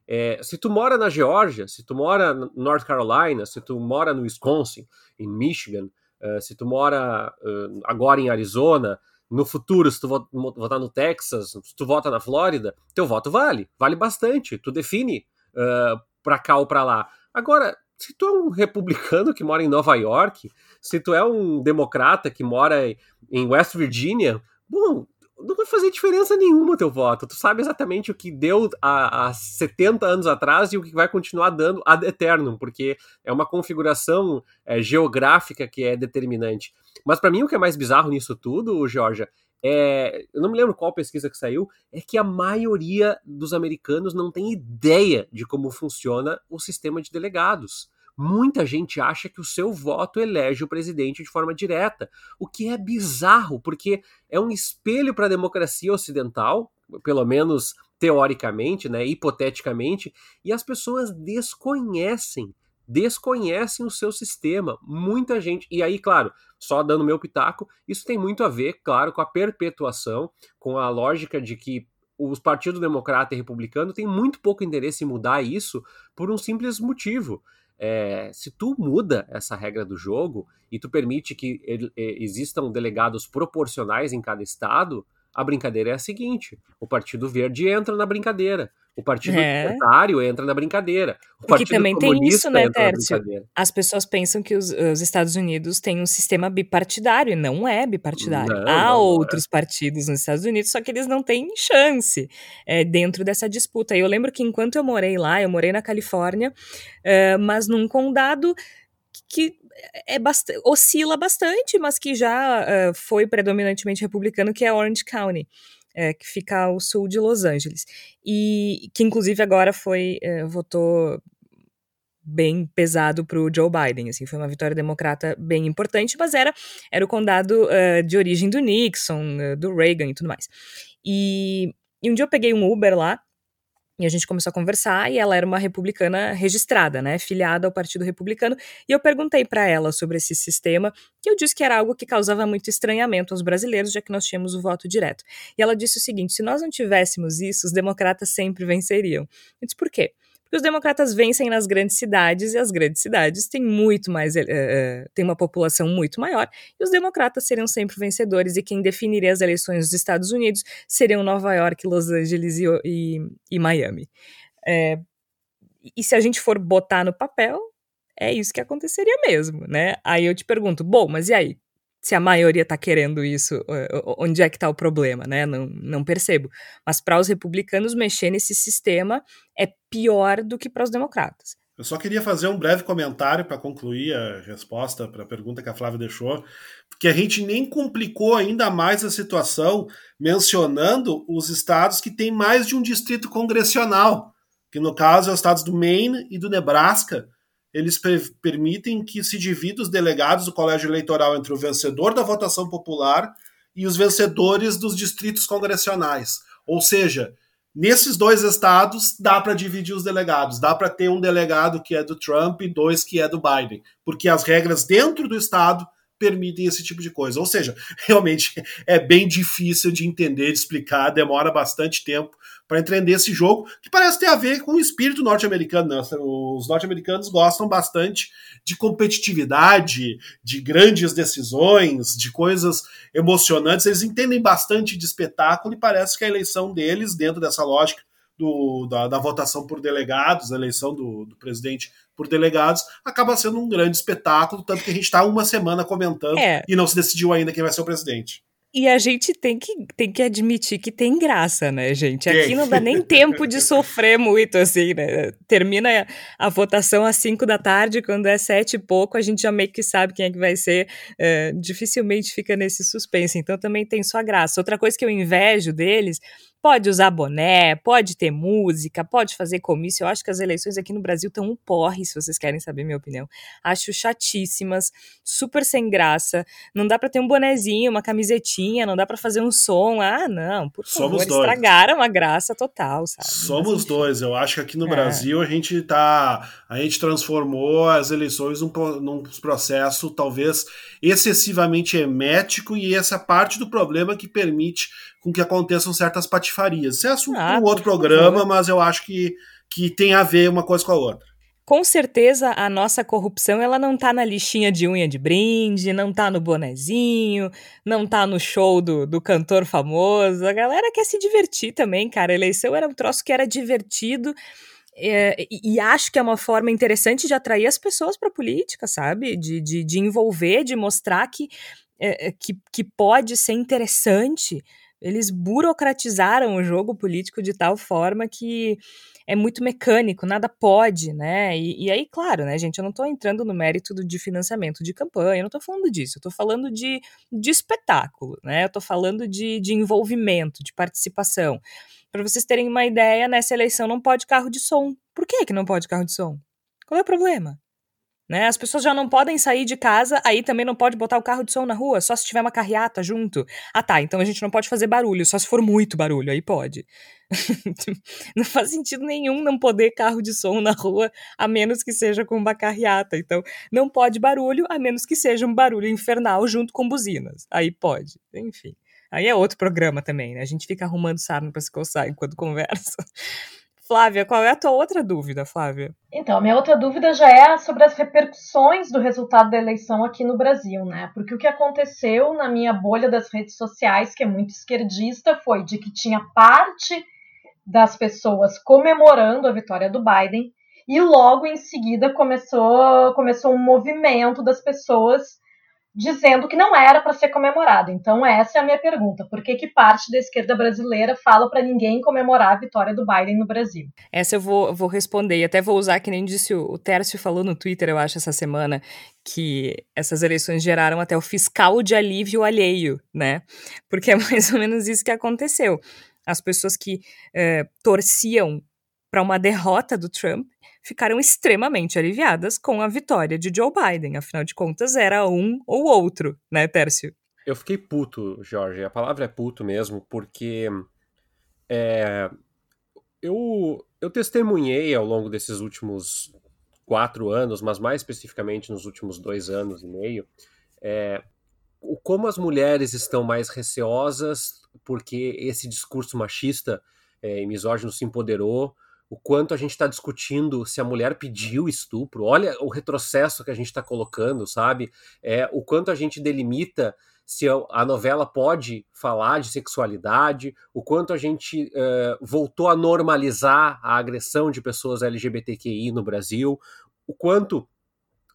É, se tu mora na Geórgia, se tu mora na North Carolina, se tu mora no Wisconsin, em Michigan, uh, se tu mora uh, agora em Arizona, no futuro, se tu votar no Texas, se tu vota na Flórida, teu voto vale, vale bastante. Tu define uh, pra cá ou pra lá. Agora, se tu é um republicano que mora em Nova York, se tu é um democrata que mora em West Virginia, bom, não vai fazer diferença nenhuma teu voto. Tu sabe exatamente o que deu há, há 70 anos atrás e o que vai continuar dando ad eternum, porque é uma configuração é, geográfica que é determinante. Mas para mim o que é mais bizarro nisso tudo, Georgia, é, eu não me lembro qual pesquisa que saiu, é que a maioria dos americanos não tem ideia de como funciona o sistema de delegados muita gente acha que o seu voto elege o presidente de forma direta, o que é bizarro, porque é um espelho para a democracia ocidental, pelo menos teoricamente, né, hipoteticamente, e as pessoas desconhecem desconhecem o seu sistema. Muita gente. E aí, claro, só dando meu pitaco, isso tem muito a ver, claro, com a perpetuação, com a lógica de que os partidos democrata e republicano têm muito pouco interesse em mudar isso por um simples motivo. É, se tu muda essa regra do jogo e tu permite que ele, é, existam delegados proporcionais em cada estado, a brincadeira é a seguinte: o Partido Verde entra na brincadeira, o Partido é. Libertário entra na brincadeira. O Porque também tem isso, né, Tércio? As pessoas pensam que os, os, Estados Unidos têm um sistema bipartidário, e não é bipartidário. Não, Há não outros é. partidos nos Estados Unidos, só que eles não têm chance é, dentro dessa disputa. E eu lembro que enquanto eu morei lá, eu morei na Califórnia, uh, mas num condado que é bastante, oscila bastante, mas que já uh, foi predominantemente republicano, que é Orange County é, que fica ao sul de Los Angeles. E que, inclusive, agora foi. É, votou bem pesado para o Joe Biden, assim, foi uma vitória democrata bem importante, mas era, era o condado uh, de origem do Nixon, uh, do Reagan e tudo mais. E, e um dia eu peguei um Uber lá, e a gente começou a conversar e ela era uma republicana registrada, né, filiada ao Partido Republicano, e eu perguntei para ela sobre esse sistema, que eu disse que era algo que causava muito estranhamento aos brasileiros, já que nós tínhamos o voto direto. E ela disse o seguinte: se nós não tivéssemos isso, os democratas sempre venceriam. Eu disse por quê? Porque os democratas vencem nas grandes cidades e as grandes cidades têm muito mais, uh, têm uma população muito maior e os democratas seriam sempre vencedores e quem definiria as eleições dos Estados Unidos seriam Nova York, Los Angeles e, e, e Miami. É, e se a gente for botar no papel, é isso que aconteceria mesmo, né? Aí eu te pergunto, bom, mas e aí? Se a maioria está querendo isso, onde é que está o problema, né? Não, não percebo. Mas para os republicanos mexer nesse sistema é pior do que para os democratas. Eu só queria fazer um breve comentário para concluir a resposta para a pergunta que a Flávia deixou, porque a gente nem complicou ainda mais a situação mencionando os estados que têm mais de um distrito congressional, que no caso é os estados do Maine e do Nebraska, eles permitem que se divida os delegados do colégio eleitoral entre o vencedor da votação popular e os vencedores dos distritos congressionais. Ou seja, nesses dois estados dá para dividir os delegados, dá para ter um delegado que é do Trump e dois que é do Biden, porque as regras dentro do estado permitem esse tipo de coisa. Ou seja, realmente é bem difícil de entender, de explicar, demora bastante tempo para entender esse jogo, que parece ter a ver com o espírito norte-americano. Né? Os norte-americanos gostam bastante de competitividade, de grandes decisões, de coisas emocionantes. Eles entendem bastante de espetáculo e parece que a eleição deles, dentro dessa lógica do, da, da, votação por delegados, a eleição do, do, presidente por delegados, acaba sendo um grande espetáculo, tanto que a gente está uma semana comentando é. e não se decidiu ainda quem vai ser o presidente. E a gente tem que, tem que admitir que tem graça, né, gente? Aqui não dá nem tempo de sofrer muito, assim, né? Termina a votação às 5 da tarde, quando é sete e pouco, a gente já meio que sabe quem é que vai ser. É, dificilmente fica nesse suspense. Então também tem sua graça. Outra coisa que eu invejo deles Pode usar boné, pode ter música, pode fazer comício. Eu acho que as eleições aqui no Brasil estão um porre, se vocês querem saber minha opinião. Acho chatíssimas, super sem graça. Não dá para ter um bonezinho, uma camisetinha, não dá para fazer um som. Ah, não, por favor, Somos dois. estragaram a graça total, sabe? Somos Mas, dois. Eu acho que aqui no é. Brasil a gente tá, a gente transformou as eleições num, num processo talvez excessivamente hermético e essa parte do problema que permite com que aconteçam certas patifarias. Isso é assunto ah, um outro programa, mas eu acho que, que tem a ver uma coisa com a outra. com certeza a nossa corrupção ela não tá na lixinha de unha de brinde, não tá no bonezinho, não tá no show do, do cantor famoso. A galera quer se divertir também, cara. A eleição era um troço que era divertido. É, e, acho que é uma forma interessante de atrair as pessoas para a política, sabe? De, de, de, envolver, de mostrar que, é, é, que, que pode ser interessante. Eles burocratizaram o jogo político de tal forma que é muito mecânico, nada pode, né? E, e, aí, claro, né, gente, eu não estou entrando no mérito do, de financiamento de campanha, eu não estou falando disso, eu estou falando de, de espetáculo, né? Eu estou falando de, de envolvimento, de participação. Para vocês terem uma ideia, nessa eleição não pode carro de som. Por que, que não pode carro de som? Qual é o problema? Né? As pessoas já não podem sair de casa, aí também não pode botar o carro de som na rua, só se tiver uma carreata junto. Ah tá, então a gente não pode fazer barulho, só se for muito barulho, aí pode. não faz sentido nenhum não poder carro de som na rua, a menos que seja com uma carreata. Então, não pode barulho, a menos que seja um barulho infernal junto com buzinas. Aí pode, enfim. Aí é outro programa também, né? A gente fica arrumando sarna para se coçar enquanto conversa. Flávia, qual é a tua outra dúvida, Flávia? Então, a minha outra dúvida já é sobre as repercussões do resultado da eleição aqui no Brasil, né? Porque o que aconteceu na minha bolha das redes sociais, que é muito esquerdista, foi de que tinha parte das pessoas comemorando a vitória do Biden e logo em seguida começou, começou um movimento das pessoas dizendo que não era para ser comemorado. Então essa é a minha pergunta: por que que parte da esquerda brasileira fala para ninguém comemorar a vitória do Biden no Brasil? Essa eu vou, vou responder e até vou usar que nem disse o, o Tércio falou no Twitter, eu acho essa semana que essas eleições geraram até o fiscal de alívio alheio, né? Porque é mais ou menos isso que aconteceu. As pessoas que eh, torciam para uma derrota do Trump ficaram extremamente aliviadas com a vitória de Joe Biden. Afinal de contas, era um ou outro, né, Tércio? Eu fiquei puto, Jorge. A palavra é puto mesmo, porque é, eu, eu testemunhei ao longo desses últimos quatro anos, mas mais especificamente nos últimos dois anos e meio, é, como as mulheres estão mais receosas porque esse discurso machista é, e misógino se empoderou, o quanto a gente está discutindo se a mulher pediu estupro, olha o retrocesso que a gente está colocando, sabe? É, o quanto a gente delimita se a novela pode falar de sexualidade, o quanto a gente uh, voltou a normalizar a agressão de pessoas LGBTQI no Brasil, o quanto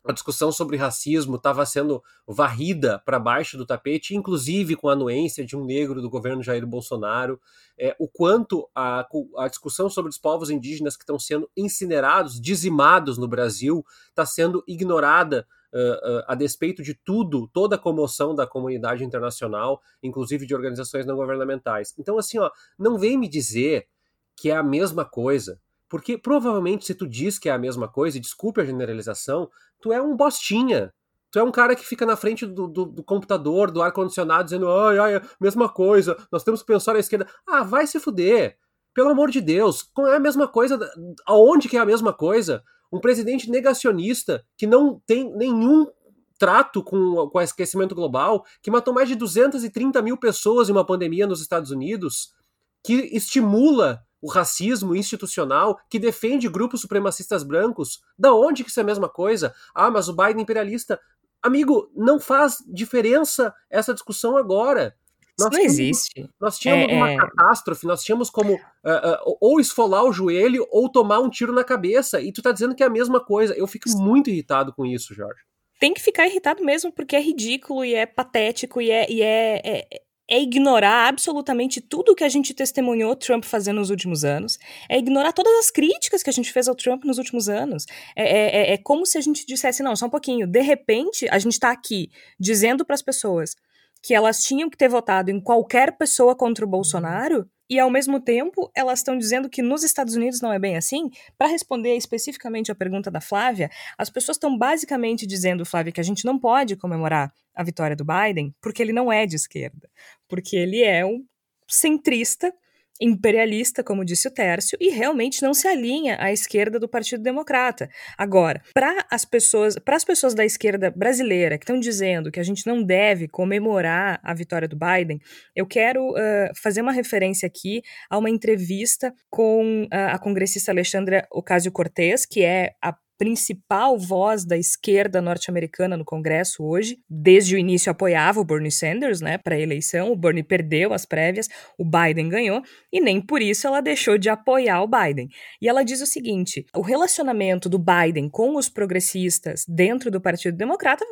a discussão sobre racismo estava sendo varrida para baixo do tapete, inclusive com a anuência de um negro do governo Jair Bolsonaro, é, o quanto a, a discussão sobre os povos indígenas que estão sendo incinerados, dizimados no Brasil, está sendo ignorada uh, uh, a despeito de tudo, toda a comoção da comunidade internacional, inclusive de organizações não governamentais. Então, assim, ó, não vem me dizer que é a mesma coisa porque provavelmente, se tu diz que é a mesma coisa, e desculpe a generalização, tu é um bostinha. Tu é um cara que fica na frente do, do, do computador, do ar-condicionado, dizendo, ai, ai, mesma coisa, nós temos que pensar à esquerda. Ah, vai se fuder. Pelo amor de Deus, é a mesma coisa. Aonde que é a mesma coisa? Um presidente negacionista que não tem nenhum trato com, o aquecimento global, que matou mais de 230 mil pessoas em uma pandemia nos Estados Unidos, que estimula o racismo institucional, que defende grupos supremacistas brancos. Da onde que isso é a mesma coisa? Ah, mas o Biden imperialista. Amigo, não faz diferença essa discussão agora. Nós não tínhamos, existe. Nós tínhamos é, uma é... catástrofe, nós tínhamos como uh, uh, ou esfolar o joelho ou tomar um tiro na cabeça. E tu tá dizendo que é a mesma coisa. Eu fico muito irritado com isso, Jorge. Tem que ficar irritado mesmo, porque é ridículo e é patético e é, e é, é é ignorar absolutamente tudo que a gente testemunhou Trump fazendo nos últimos anos, é ignorar todas as críticas que a gente fez ao Trump nos últimos anos. É, é, é, é como se a gente dissesse: não, só um pouquinho, de repente a gente está aqui dizendo para as pessoas que elas tinham que ter votado em qualquer pessoa contra o Bolsonaro e ao mesmo tempo elas estão dizendo que nos Estados Unidos não é bem assim? Para responder especificamente a pergunta da Flávia, as pessoas estão basicamente dizendo, Flávia, que a gente não pode comemorar a vitória do Biden porque ele não é de esquerda, porque ele é um centrista imperialista, como disse o Tércio, e realmente não se alinha à esquerda do Partido Democrata. Agora, para as pessoas, para as pessoas da esquerda brasileira que estão dizendo que a gente não deve comemorar a vitória do Biden, eu quero uh, fazer uma referência aqui a uma entrevista com uh, a congressista Alexandra Ocasio-Cortez, que é a principal voz da esquerda norte-americana no Congresso hoje. Desde o início apoiava o Bernie Sanders, né, para a eleição. O Bernie perdeu as prévias, o Biden ganhou e nem por isso ela deixou de apoiar o Biden. E ela diz o seguinte: o relacionamento do Biden com os progressistas dentro do Partido Democrata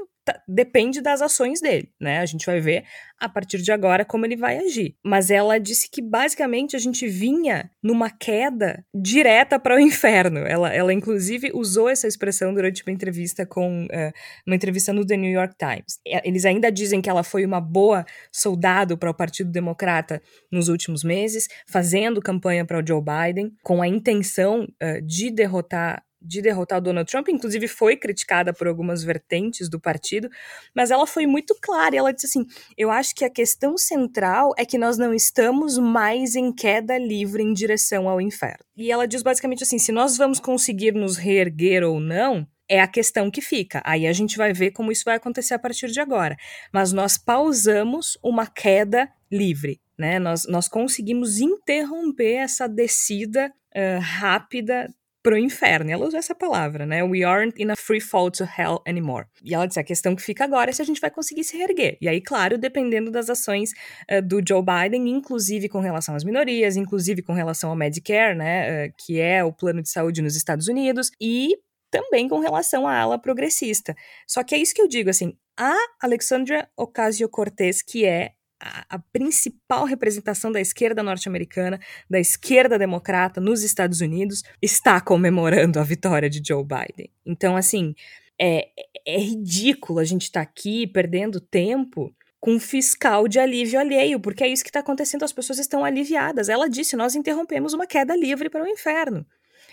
depende das ações dele, né? A gente vai ver a partir de agora como ele vai agir. Mas ela disse que basicamente a gente vinha numa queda direta para o inferno. Ela, ela inclusive usou essa expressão durante uma entrevista com uh, uma entrevista no The New York Times. Eles ainda dizem que ela foi uma boa soldado para o Partido Democrata nos últimos meses, fazendo campanha para o Joe Biden com a intenção uh, de derrotar de derrotar o Donald Trump, inclusive foi criticada por algumas vertentes do partido, mas ela foi muito clara. Ela disse assim: Eu acho que a questão central é que nós não estamos mais em queda livre em direção ao inferno. E ela diz basicamente assim: se nós vamos conseguir nos reerguer ou não, é a questão que fica. Aí a gente vai ver como isso vai acontecer a partir de agora. Mas nós pausamos uma queda livre. Né? Nós, nós conseguimos interromper essa descida uh, rápida pro inferno. E ela usou essa palavra, né? We aren't in a free fall to hell anymore. E ela disse: a questão que fica agora é se a gente vai conseguir se reerguer. E aí, claro, dependendo das ações uh, do Joe Biden, inclusive com relação às minorias, inclusive com relação ao Medicare, né? Uh, que é o plano de saúde nos Estados Unidos, e também com relação à ala progressista. Só que é isso que eu digo, assim, a Alexandria Ocasio-Cortez, que é a, principal representação da esquerda norte-americana, da esquerda democrata nos Estados Unidos, está comemorando a vitória de Joe Biden. Então, assim, é, é ridículo a gente estar tá aqui perdendo tempo com fiscal de alívio alheio, porque é isso que está acontecendo, as pessoas estão aliviadas. Ela disse: nós interrompemos uma queda livre para o inferno.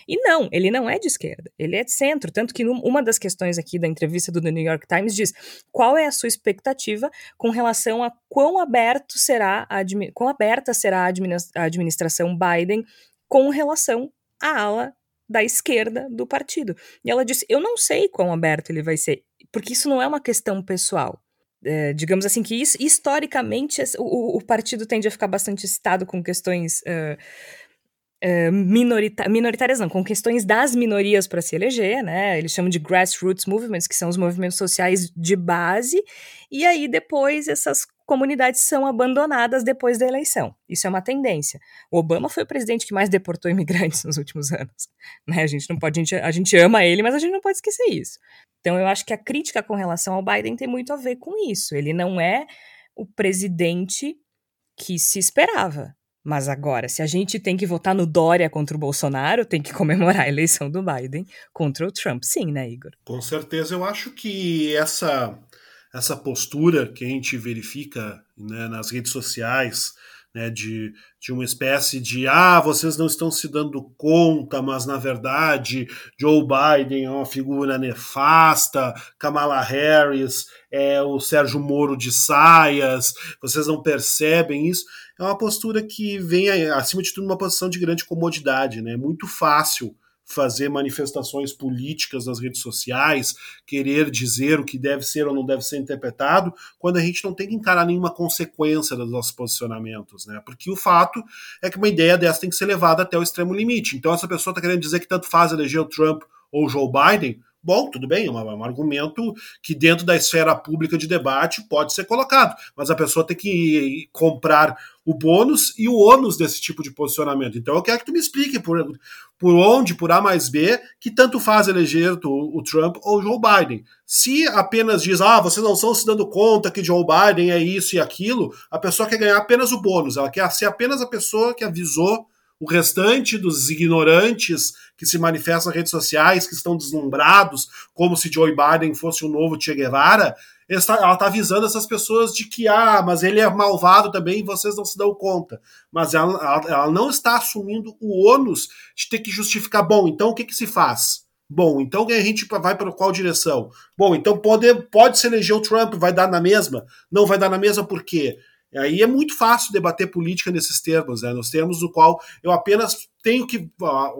E não, ele não é de esquerda, ele é de centro. Tanto que uma das questões aqui da entrevista do The New York Times diz qual é a sua expectativa com relação a quão aberto será a, quão aberta será a administração Biden com relação à ala da esquerda do partido. E ela disse: Eu não sei quão aberto ele vai ser, porque isso não é uma questão pessoal. É, digamos assim, que isso, historicamente o, o, partido tende a ficar bastante excitado com questões. Uh, eh, minorita minoritárias não, com questões das minorias para se eleger, né? Eles chamam de grassroots movements, que são os movimentos sociais de base, e aí depois essas comunidades são abandonadas depois da eleição. Isso é uma tendência. O Obama foi o presidente que mais deportou imigrantes nos últimos anos. Né? A gente não pode, a gente, a gente ama ele, mas a gente não pode esquecer isso. Então eu acho que a crítica com relação ao Biden tem muito a ver com isso. Ele não é o presidente que se esperava. Mas agora, se a gente tem que votar no Dória contra o Bolsonaro, tem que comemorar a eleição do Biden contra o Trump, sim, né, Igor? Com certeza, eu acho que essa essa postura que a gente verifica né, nas redes sociais, né, de, de uma espécie de ah, vocês não estão se dando conta, mas na verdade Joe Biden é uma figura nefasta, Kamala Harris é o Sérgio Moro de saias, vocês não percebem isso é uma postura que vem, acima de tudo, uma posição de grande comodidade. Né? É muito fácil fazer manifestações políticas nas redes sociais, querer dizer o que deve ser ou não deve ser interpretado, quando a gente não tem que encarar nenhuma consequência dos nossos posicionamentos, né? Porque o fato é que uma ideia dessa tem que ser levada até o extremo limite. Então, essa pessoa está querendo dizer que tanto faz eleger o Trump ou o Joe Biden, Bom, tudo bem, é um, é um, argumento que dentro da esfera pública de debate pode ser colocado, mas a pessoa tem que comprar o bônus e o ônus desse tipo de posicionamento. Então eu quero que tu me explique por, por onde, por A mais B, que tanto faz eleger o, o Trump ou o Joe Biden. Se apenas diz, ah, vocês não estão se dando conta que Joe Biden é isso e aquilo, a pessoa quer ganhar apenas o bônus, ela quer ser apenas a pessoa que avisou o restante dos ignorantes que se manifestam nas redes sociais, que estão deslumbrados, como se Joe Biden fosse o novo Che Guevara, ela está avisando essas pessoas de que, ah, mas ele é malvado também e vocês não se dão conta. Mas ela, ela, ela não está assumindo o ônus de ter que justificar, bom, então o que, que se faz? Bom, então a gente vai para qual direção? Bom, então pode, pode se eleger o Trump, vai dar na mesma? Não vai dar na mesma por quê? Aí é muito fácil debater política nesses termos, né? nos termos do qual eu apenas tenho que. A,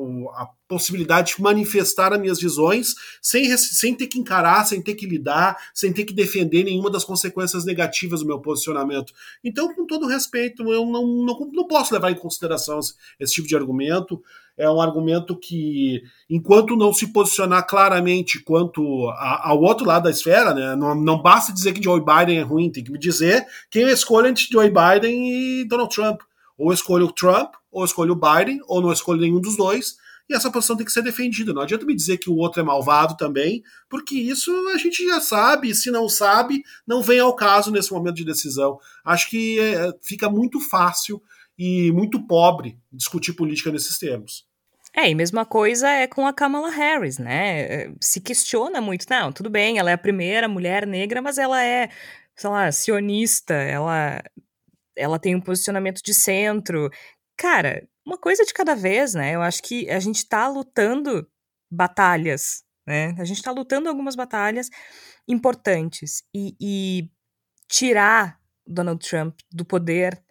a possibilidade de manifestar as minhas visões sem, sem ter que encarar, sem ter que lidar, sem ter que defender nenhuma das consequências negativas do meu posicionamento. Então, com todo respeito, eu não, não, não posso levar em consideração esse, tipo de argumento. É um argumento que, enquanto não se posicionar claramente quanto a, ao outro lado da esfera, né, não, não basta dizer que Joe Biden é ruim, tem que me dizer quem eu escolho entre Joe Biden e Donald Trump. Ou escolho o Trump, ou escolho o Biden, ou não escolho nenhum dos dois e essa posição tem que ser defendida. Não adianta me dizer que o outro é malvado também, porque isso a gente já sabe, e se não sabe, não vem ao caso nesse momento de decisão. Acho que é, fica muito fácil e muito pobre discutir política nesses termos. É, e mesma coisa é com a Kamala Harris, né? Se questiona muito, não, tudo bem, ela é a primeira mulher negra, mas ela é, sei lá, sionista, ela, ela tem um posicionamento de centro. Cara, uma coisa de cada vez, né? Eu acho que a gente está lutando batalhas, né? A gente está lutando algumas batalhas importantes e, e tirar Donald Trump do poder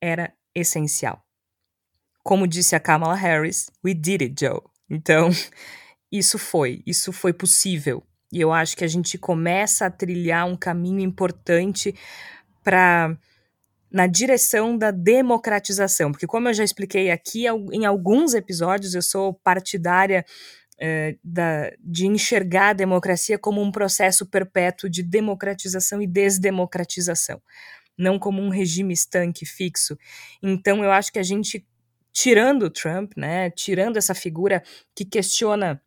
era essencial. Como disse a Kamala Harris, we did it, Joe. Então, isso foi, isso foi possível. E eu acho que a gente começa a trilhar um caminho importante para na direção da democratização, porque como eu já expliquei aqui em alguns episódios, eu sou partidária é, da, de enxergar a democracia como um processo perpétuo de democratização e desdemocratização, não como um regime estanque fixo. Então eu acho que a gente tirando o Trump, né, tirando essa figura que questiona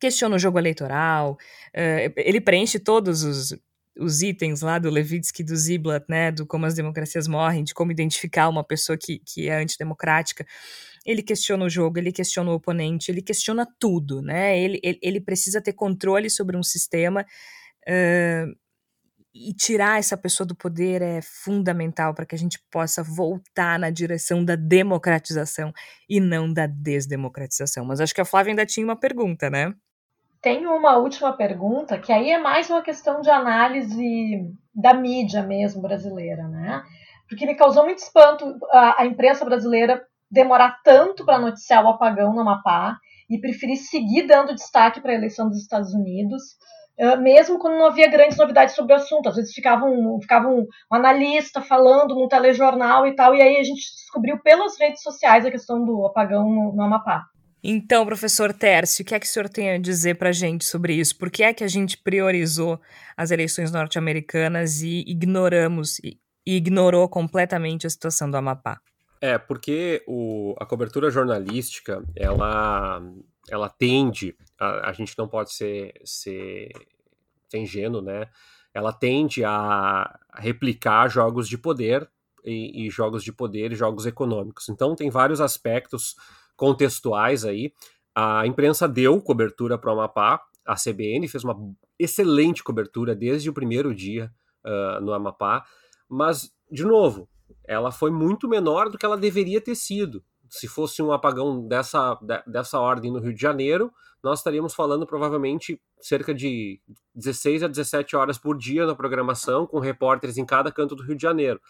questiona o jogo eleitoral, uh, ele preenche todos os os itens lá do Levitsky, do Ziblatt, né, do como as democracias morrem, de como identificar uma pessoa que, que é antidemocrática, ele questiona o jogo, ele questiona o oponente, ele questiona tudo, né, ele, ele, ele precisa ter controle sobre um sistema uh, e tirar essa pessoa do poder é fundamental para que a gente possa voltar na direção da democratização e não da desdemocratização. Mas acho que a Flávia ainda tinha uma pergunta, né? Tenho uma última pergunta, que aí é mais uma questão de análise da mídia mesmo brasileira, né? Porque me causou muito espanto a, a imprensa brasileira demorar tanto para noticiar o apagão no Amapá e preferir seguir dando destaque para a eleição dos Estados Unidos, mesmo quando não havia grandes novidades sobre o assunto. Às vezes ficava um, ficava um, analista falando num telejornal e tal, e aí a gente descobriu pelas redes sociais a questão do apagão no, no Amapá. Então, professor Tércio, o que é que o senhor tem a dizer para a gente sobre isso? Por que é que a gente priorizou as eleições norte-americanas e ignoramos e ignorou completamente a situação do Amapá? É, porque o, a cobertura jornalística, ela, ela tende, a, a gente não pode ser, ser, ser ingênuo, né? Ela tende a replicar jogos de poder e, e jogos de poder e jogos econômicos. Então, tem vários aspectos contextuais aí. A imprensa deu cobertura para o Amapá, a CBN fez uma excelente cobertura desde o primeiro dia uh, no Amapá, mas, de novo, ela foi muito menor do que ela deveria ter sido. Se fosse um apagão dessa, dessa ordem no Rio de Janeiro, nós estaríamos falando provavelmente cerca de 16 a 17 horas por dia na programação, com repórteres em cada canto do Rio de Janeiro.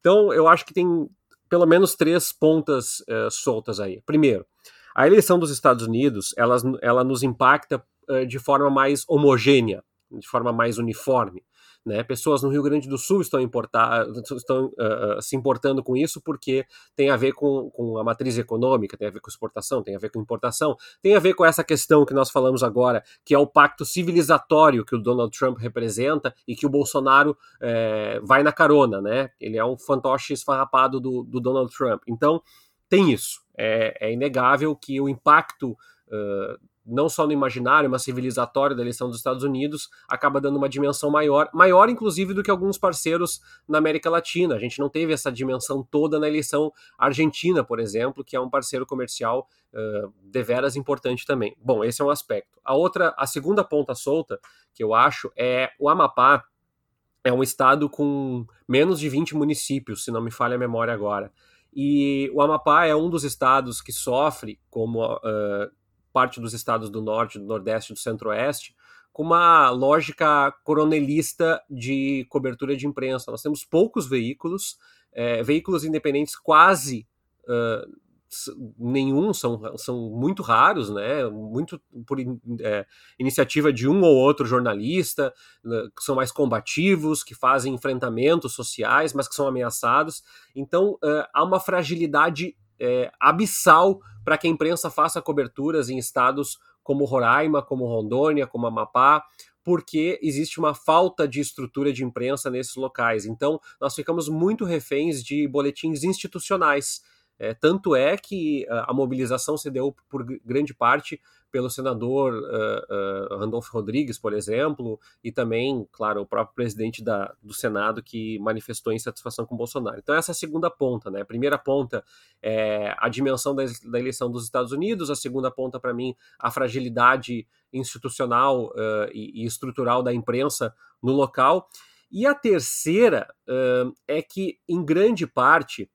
Então, eu acho que tem, pelo menos três pontas uh, soltas aí. Primeiro, a eleição dos Estados Unidos ela, ela nos impacta uh, de forma mais homogênea, de forma mais uniforme. Né? Pessoas no Rio Grande do Sul estão, importar, estão uh, se importando com isso porque tem a ver com, com a matriz econômica, tem a ver com exportação, tem a ver com importação, tem a ver com essa questão que nós falamos agora, que é o pacto civilizatório que o Donald Trump representa e que o Bolsonaro vai na carona, né? Ele é um fantoche esfarrapado do, do Donald Trump. Então, tem isso. É, é inegável que o impacto uh, não só no imaginário, mas civilizatório da eleição dos Estados Unidos, acaba dando uma dimensão maior, maior inclusive do que alguns parceiros na América Latina. A gente não teve essa dimensão toda na eleição argentina, por exemplo, que é um parceiro comercial uh, deveras importante também. Bom, esse é um aspecto. A outra, a segunda ponta solta que eu acho é o Amapá é um estado com menos de 20 municípios, se não me falha a memória agora. E o Amapá é um dos estados que sofre como uh, parte dos estados do norte, do nordeste do centro-oeste, com uma lógica coronelista de cobertura de imprensa. Nós temos poucos veículos, é, veículos independentes quase uh, nenhum, são, são muito raros, né? Muito por é, iniciativa de um ou outro jornalista, né, que são mais combativos, que fazem enfrentamentos sociais, mas que são ameaçados. Então é, há uma fragilidade é, abissal para que a imprensa faça coberturas em estados como Roraima, como Rondônia, como Amapá, porque existe uma falta de estrutura de imprensa nesses locais. Então, nós ficamos muito reféns de boletins institucionais. É, tanto é que a, a mobilização se deu por grande parte pelo senador uh, uh, Randolfo Rodrigues, por exemplo, e também, claro, o próprio presidente da, do Senado que manifestou insatisfação com Bolsonaro. Então, essa é a segunda ponta. Né? A primeira ponta é a dimensão da, da eleição dos Estados Unidos, a segunda ponta, para mim, a fragilidade institucional uh, e, e, estrutural da imprensa no local. E a terceira é que, em grande parte,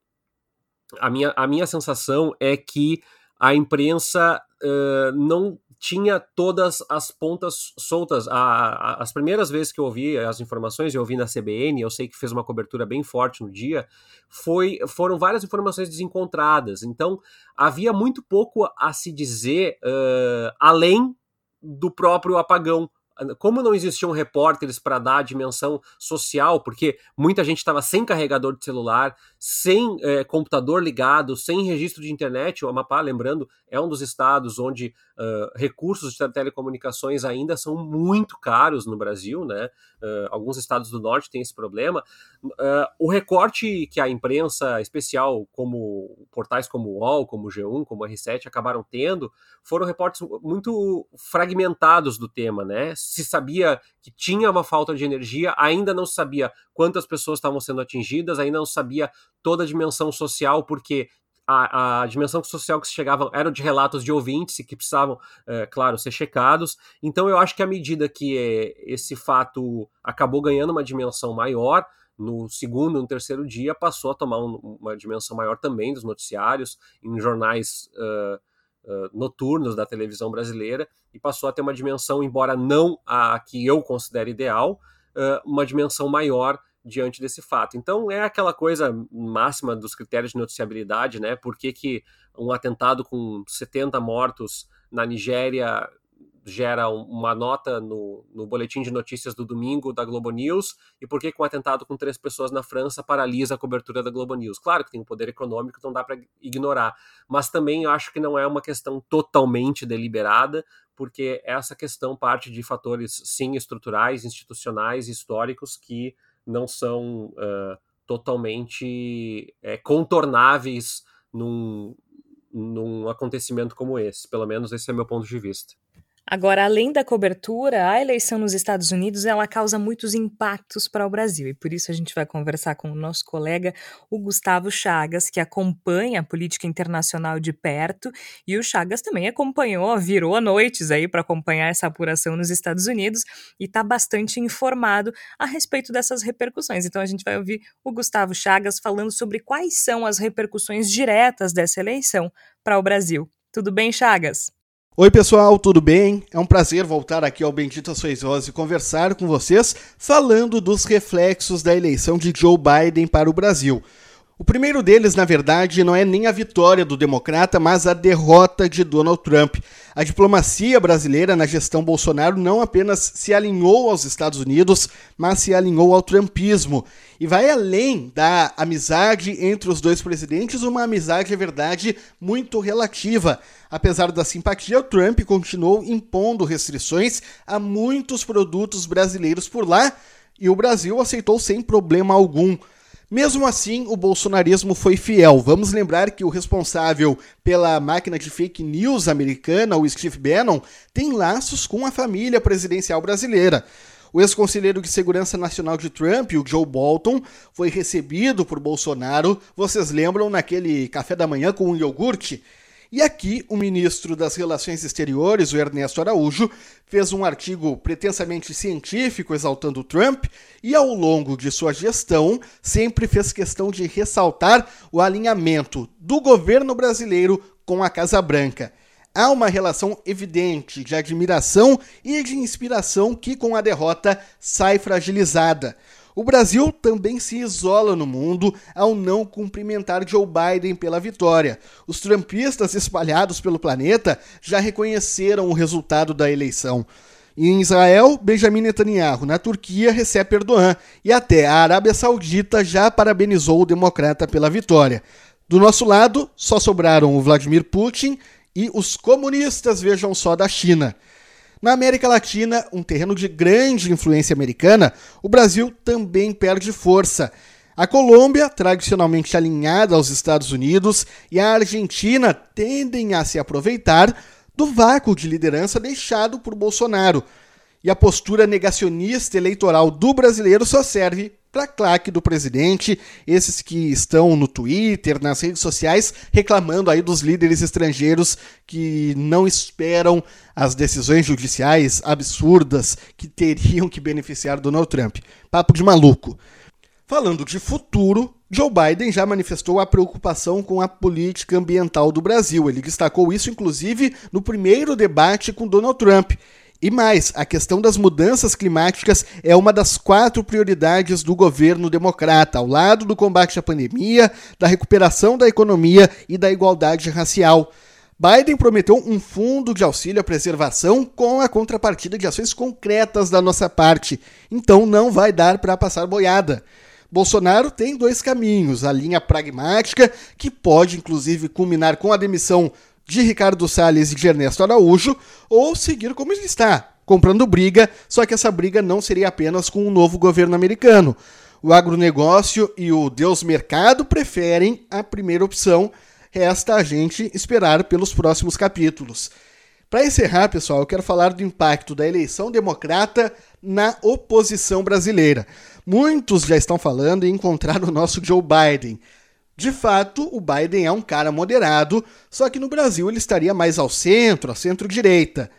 a minha, a minha sensação é que a imprensa uh, não tinha todas as pontas soltas. A, a, as primeiras vezes que eu ouvi as informações, eu ouvi na CBN, eu sei que fez uma cobertura bem forte no dia, foi, foram várias informações desencontradas. Então, havia muito pouco a se dizer uh, além do próprio apagão como não existiam repórteres para dar a dimensão social, porque muita gente estava sem carregador de celular, sem é, computador ligado, sem registro de internet, o Amapá, lembrando, é um dos estados onde uh, recursos de telecomunicações ainda são muito caros no Brasil, né? Uh, alguns estados do norte têm esse problema. Uh, o recorte que a imprensa especial, como portais como o UOL, como o G1, como o R7, acabaram tendo, foram reportes muito fragmentados do tema, né? Se sabia que tinha uma falta de energia, ainda não sabia quantas pessoas estavam sendo atingidas, ainda não sabia toda a dimensão social, porque a, a, dimensão social que chegavam eram de relatos de ouvintes e que precisavam, é, claro, ser checados. Então eu acho que à medida que é, esse fato acabou ganhando uma dimensão maior, no segundo, no terceiro dia, passou a tomar um, uma dimensão maior também dos noticiários, em jornais uh, noturnos da televisão brasileira, e passou a ter uma dimensão, embora não a que eu considero ideal, uh, uma dimensão maior diante desse fato. Então é aquela coisa máxima dos critérios de noticiabilidade, né? Por que, que um atentado com 70 mortos na Nigéria gera uma nota no, no boletim de notícias do domingo da Globo News e por que, um atentado com três pessoas na França paralisa a cobertura da Globo News. Claro que tem um poder econômico, não dá para ignorar, mas também acho que não é uma questão totalmente deliberada, porque essa questão parte de fatores, sim, estruturais, institucionais, históricos, que não são uh, totalmente é, contornáveis num, num acontecimento como esse. Pelo menos esse é meu ponto de vista. Agora, além da cobertura, a eleição nos Estados Unidos ela causa muitos impactos para o Brasil e por isso a gente vai conversar com o nosso colega o Gustavo Chagas, que acompanha a política internacional de perto e o Chagas também acompanhou, virou noites aí para acompanhar essa apuração nos Estados Unidos e está bastante informado a respeito dessas repercussões. Então a gente vai ouvir o Gustavo Chagas falando sobre quais são as repercussões diretas dessa eleição para o Brasil. Tudo bem, Chagas? Oi pessoal, tudo bem? É um prazer voltar aqui ao Bendito Sois Vós e conversar com vocês falando dos reflexos da eleição de Joe Biden para o Brasil. O primeiro deles, na verdade, não é nem a vitória do democrata, mas a derrota de Donald Trump. A diplomacia brasileira na gestão Bolsonaro não apenas se alinhou aos Estados Unidos, mas se alinhou ao trumpismo. E vai além da amizade entre os dois presidentes, uma amizade, é verdade, muito relativa. Apesar da simpatia, o Trump continuou impondo restrições a muitos produtos brasileiros por lá e o Brasil aceitou sem problema algum. Mesmo assim, o bolsonarismo foi fiel. Vamos lembrar que o responsável pela máquina de fake news americana, o Steve Bannon, tem laços com a família presidencial brasileira. O ex-conselheiro de Segurança Nacional de Trump, o Joe Bolton, foi recebido por Bolsonaro, vocês lembram, naquele café da manhã com um iogurte? E aqui, o ministro das Relações Exteriores, o Ernesto Araújo, fez um artigo pretensamente científico exaltando Trump e, ao longo de sua gestão, sempre fez questão de ressaltar o alinhamento do governo brasileiro com a Casa Branca. Há uma relação evidente de admiração e de inspiração que, com a derrota, sai fragilizada. O Brasil também se isola no mundo ao não cumprimentar Joe Biden pela vitória. Os trumpistas espalhados pelo planeta já reconheceram o resultado da eleição. Em Israel, Benjamin Netanyahu. Na Turquia, Recep Erdogan. E até a Arábia Saudita já parabenizou o democrata pela vitória. Do nosso lado, só sobraram o Vladimir Putin e os comunistas, vejam só, da China. Na América Latina, um terreno de grande influência americana, o Brasil também perde força. A Colômbia, tradicionalmente alinhada aos Estados Unidos, e a Argentina tendem a se aproveitar do vácuo de liderança deixado por Bolsonaro. E a postura negacionista eleitoral do brasileiro só serve para claque do presidente, esses que estão no Twitter, nas redes sociais, reclamando aí dos líderes estrangeiros que não esperam as decisões judiciais absurdas que teriam que beneficiar Donald Trump. Papo de maluco. Falando de futuro, Joe Biden já manifestou a preocupação com a política ambiental do Brasil. Ele destacou isso, inclusive, no primeiro debate com Donald Trump. E mais, a questão das mudanças climáticas é uma das quatro prioridades do governo democrata, ao lado do combate à pandemia, da recuperação da economia e da igualdade racial. Biden prometeu um fundo de auxílio à preservação com a contrapartida de ações concretas da nossa parte. Então não vai dar para passar boiada. Bolsonaro tem dois caminhos: a linha pragmática, que pode inclusive culminar com a demissão de Ricardo Salles e de Ernesto Araújo, ou seguir como ele está, comprando briga, só que essa briga não seria apenas com o novo governo americano. O agronegócio e o Deus Mercado preferem a primeira opção, resta a gente esperar pelos próximos capítulos. Para encerrar, pessoal, eu quero falar do impacto da eleição democrata na oposição brasileira. Muitos já estão falando em encontrar o nosso Joe Biden. De fato, o Biden é um cara moderado, só que no Brasil ele estaria mais ao centro, à centro-direita.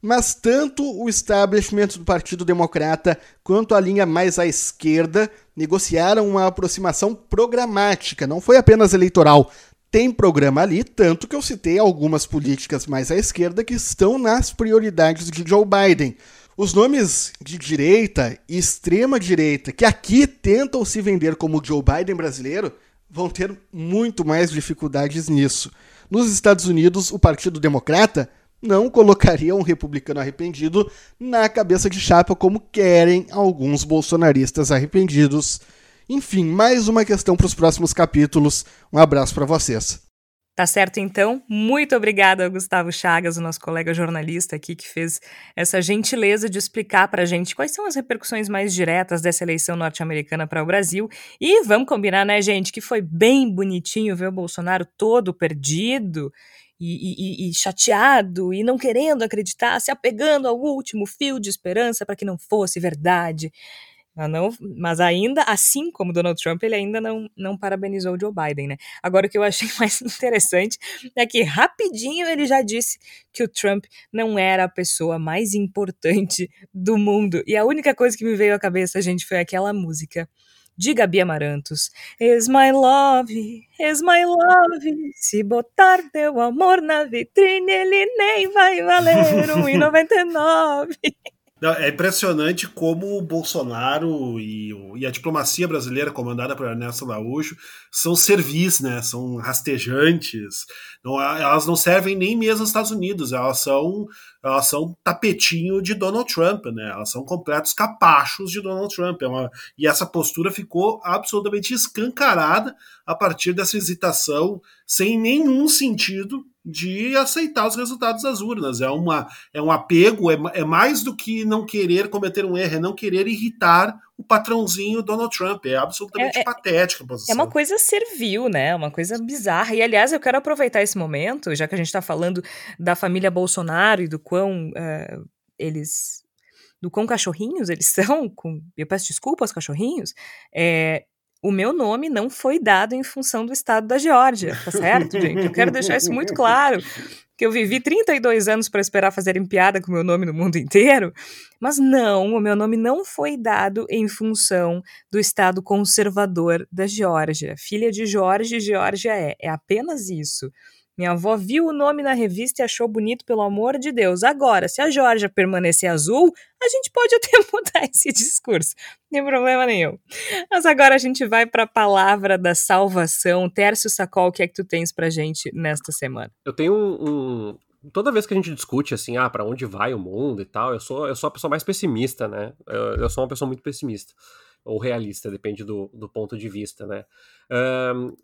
Mas tanto o establishment do Partido Democrata quanto a linha mais à esquerda negociaram uma aproximação programática, não foi apenas eleitoral. Tem programa ali, tanto que eu citei algumas políticas mais à esquerda que estão nas prioridades de Joe Biden. Os nomes de direita e extrema direita que aqui tentam se vender como Joe Biden brasileiro vão ter muito mais dificuldades nisso. Nos Estados Unidos, o Partido Democrata não colocaria um republicano arrependido na cabeça de chapa como querem alguns bolsonaristas arrependidos. Enfim, mais uma questão para os próximos capítulos. Um abraço para vocês. Tá certo, então. Muito obrigada ao Gustavo Chagas, o nosso colega jornalista aqui, que fez essa gentileza de explicar para a gente quais são as repercussões mais diretas dessa eleição norte-americana para o Brasil. E vamos combinar, né, gente, que foi bem bonitinho ver o Bolsonaro todo perdido. E, e, e, chateado e não querendo acreditar, se apegando ao último fio de esperança para que não fosse verdade. Mas, não, mas ainda, assim como Donald Trump, ele ainda não, não parabenizou Joe Biden, né? Agora, o que eu achei mais interessante é que rapidinho ele já disse que o Trump não era a pessoa mais importante do mundo. E a única coisa que me veio à cabeça, gente, foi aquela música de Gabi Amarantos. Is my love, is my love. Se botar teu amor na vitrine, ele nem vai valer R$1,99. É impressionante como o Bolsonaro e, e, a diplomacia brasileira, comandada por Ernesto Araújo, são servis, né? São rastejantes. Não, elas não servem nem mesmo aos Estados Unidos, elas são, elas são tapetinho de Donald Trump, né? Elas são completos capachos de Donald Trump. É uma, e essa postura ficou absolutamente escancarada a partir dessa hesitação sem nenhum sentido de aceitar os resultados das urnas. É, uma, é um apego, é, é mais do que não querer cometer um erro, é não querer irritar o patrãozinho Donald Trump. É absolutamente é, é patética a posição. É uma coisa servil, né? Uma coisa bizarra. E, aliás, eu quero aproveitar esse momento, já que a gente está falando da família Bolsonaro e do quão uh, eles. do quão cachorrinhos eles são. Com, eu peço desculpa aos cachorrinhos. É, o meu nome não foi dado em função do estado da Geórgia, tá certo, gente? Eu quero deixar isso muito claro, que eu vivi 32 anos para esperar fazerem piada com o meu nome no mundo inteiro, mas não, o meu nome não foi dado em função do estado conservador da Geórgia. Filha de Jorge, Geórgia é, é apenas isso. Minha avó viu o nome na revista e achou bonito, pelo amor de Deus. Agora, se a Georgia permanecer azul, a gente pode até mudar esse discurso. Não tem problema nenhum. Mas agora a gente vai para a palavra da salvação. Tércio Sacol, o que é que tu tens pra gente nesta semana? Eu tenho um, um toda vez que a gente discute assim, ah, para onde vai o mundo e tal, eu sou, eu sou a pessoa mais pessimista, né? Eu, eu sou uma pessoa muito pessimista. Ou realista, depende do, do ponto de vista, né? Um,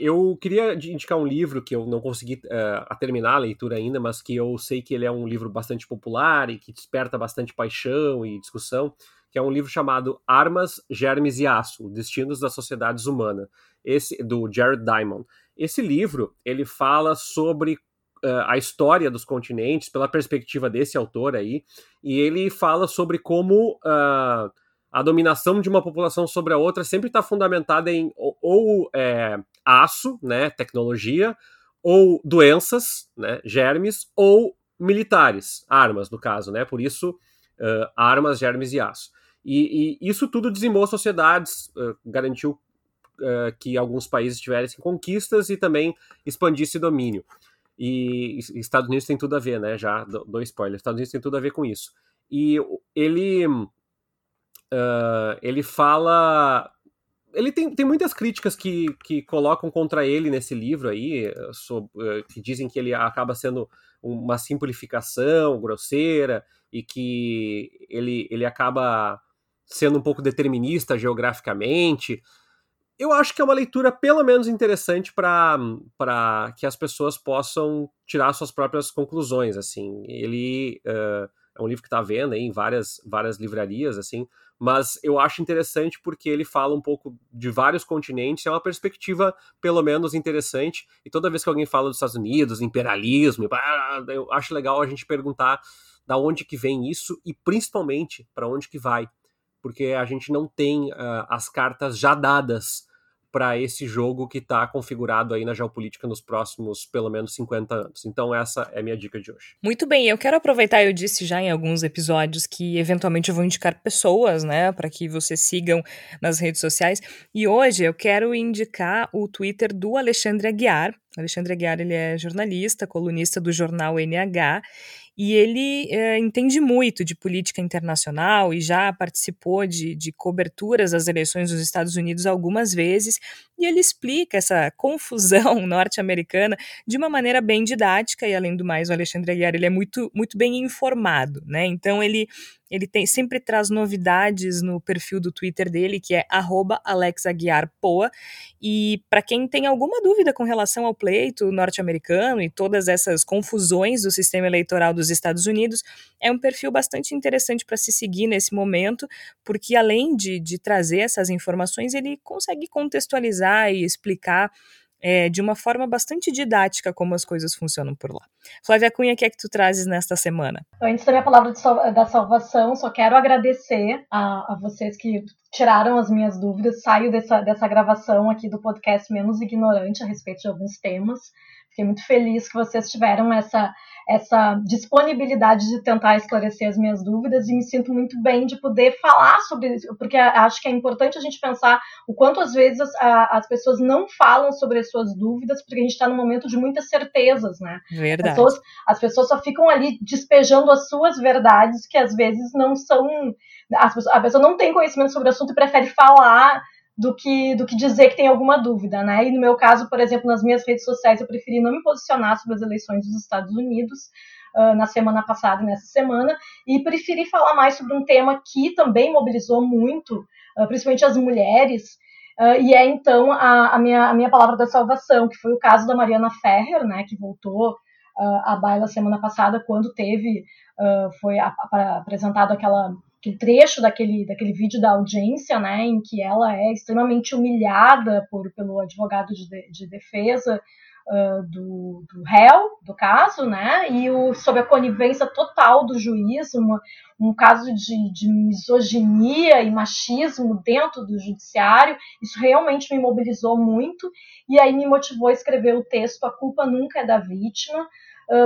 eu queria indicar um livro que eu não consegui uh, terminar a leitura ainda, mas que eu sei que ele é um livro bastante popular e que desperta bastante paixão e discussão, que é um livro chamado Armas, Germes e Aço: Destinos das Sociedades Humanas, esse do Jared Diamond. Esse livro ele fala sobre uh, a história dos continentes pela perspectiva desse autor aí, e ele fala sobre como uh, a dominação de uma população sobre a outra sempre está fundamentada em ou, ou é, aço, né, tecnologia, ou doenças, né, germes, ou militares, armas no caso, né, por isso uh, armas, germes e aço. E, e, isso tudo dizimou sociedades, garantiu que alguns países tivessem conquistas e também expandisse domínio. E Estados Unidos tem tudo a ver, né? Já do spoiler. Estados Unidos tem tudo a ver com isso. E ele uh, ele fala ele tem, tem muitas críticas que, que colocam contra ele nesse livro aí, sobre, uh, que dizem que ele acaba sendo uma simplificação grosseira e que ele, ele acaba sendo um pouco determinista geograficamente eu acho que é uma leitura pelo menos interessante para que as pessoas possam tirar suas próprias conclusões, assim. Ele uh, é um livro que está à venda em várias, várias livrarias, assim, mas eu acho interessante porque ele fala um pouco de vários continentes, é uma perspectiva pelo menos interessante, e toda vez que alguém fala dos Estados Unidos, imperialismo, eu acho legal a gente perguntar da onde que vem isso e principalmente para onde que vai, porque a gente não tem uh, as cartas já dadas para esse jogo que está configurado aí na geopolítica nos próximos pelo menos 50 anos. Então essa é a minha dica de hoje. Muito bem, eu quero aproveitar, eu disse já em alguns episódios que eventualmente eu vou indicar pessoas, né, para que vocês sigam nas redes sociais. E hoje eu quero indicar o Twitter do Alexandre Aguiar. Alexandre Aguiar, ele é jornalista, colunista do jornal NH, e ele é, entende muito de política internacional e já participou de, de coberturas das eleições dos Estados Unidos algumas vezes, e ele explica essa confusão norte-americana de uma maneira bem didática, e além do mais, o Alexandre Aguiar ele é muito, muito bem informado, né? Então ele ele tem, sempre traz novidades no perfil do Twitter dele, que é AlexAguiarPoa. E para quem tem alguma dúvida com relação ao pleito norte-americano e todas essas confusões do sistema eleitoral dos Estados Unidos, é um perfil bastante interessante para se seguir nesse momento, porque além de, de trazer essas informações, ele consegue contextualizar e explicar é, de uma forma bastante didática como as coisas funcionam por lá. Flávia Cunha, o que é que tu trazes nesta semana? Antes da minha palavra sal da salvação, só quero agradecer a, a, vocês que tiraram as minhas dúvidas. Saio dessa, dessa gravação aqui do podcast Menos Ignorante a respeito de alguns temas. Fiquei muito feliz que vocês tiveram essa, essa disponibilidade de tentar esclarecer as minhas dúvidas e me sinto muito bem de poder falar sobre isso, porque acho que é importante a gente pensar o quanto às vezes as, as pessoas não falam sobre as suas dúvidas, porque a gente está num momento de muitas certezas, né? Verdade. As pessoas, as pessoas só ficam ali despejando as suas verdades que às vezes não são. a pessoa não tem conhecimento sobre o assunto e prefere falar do que, do que dizer que tem alguma dúvida, né? E no meu caso, por exemplo, nas minhas redes sociais, eu preferi não me posicionar sobre as eleições dos Estados Unidos uh, na semana passada e nessa semana, e preferi falar mais sobre um tema que também mobilizou muito, uh, principalmente as mulheres, uh, e é então a, a, minha, a minha palavra da salvação, que foi o caso da Mariana Ferrer, né, que voltou à baila semana passada, quando teve, foi a, a, apresentado aquela aquele trecho daquele, daquele vídeo da audiência, né, em que ela é extremamente humilhada por, pelo advogado de, de defesa uh, do, do réu, do caso, né, e o, sob a conivência total do juiz, uma, um caso de, de misoginia e machismo dentro do judiciário, isso realmente me mobilizou muito, e aí me motivou a escrever o texto A Culpa Nunca é da Vítima,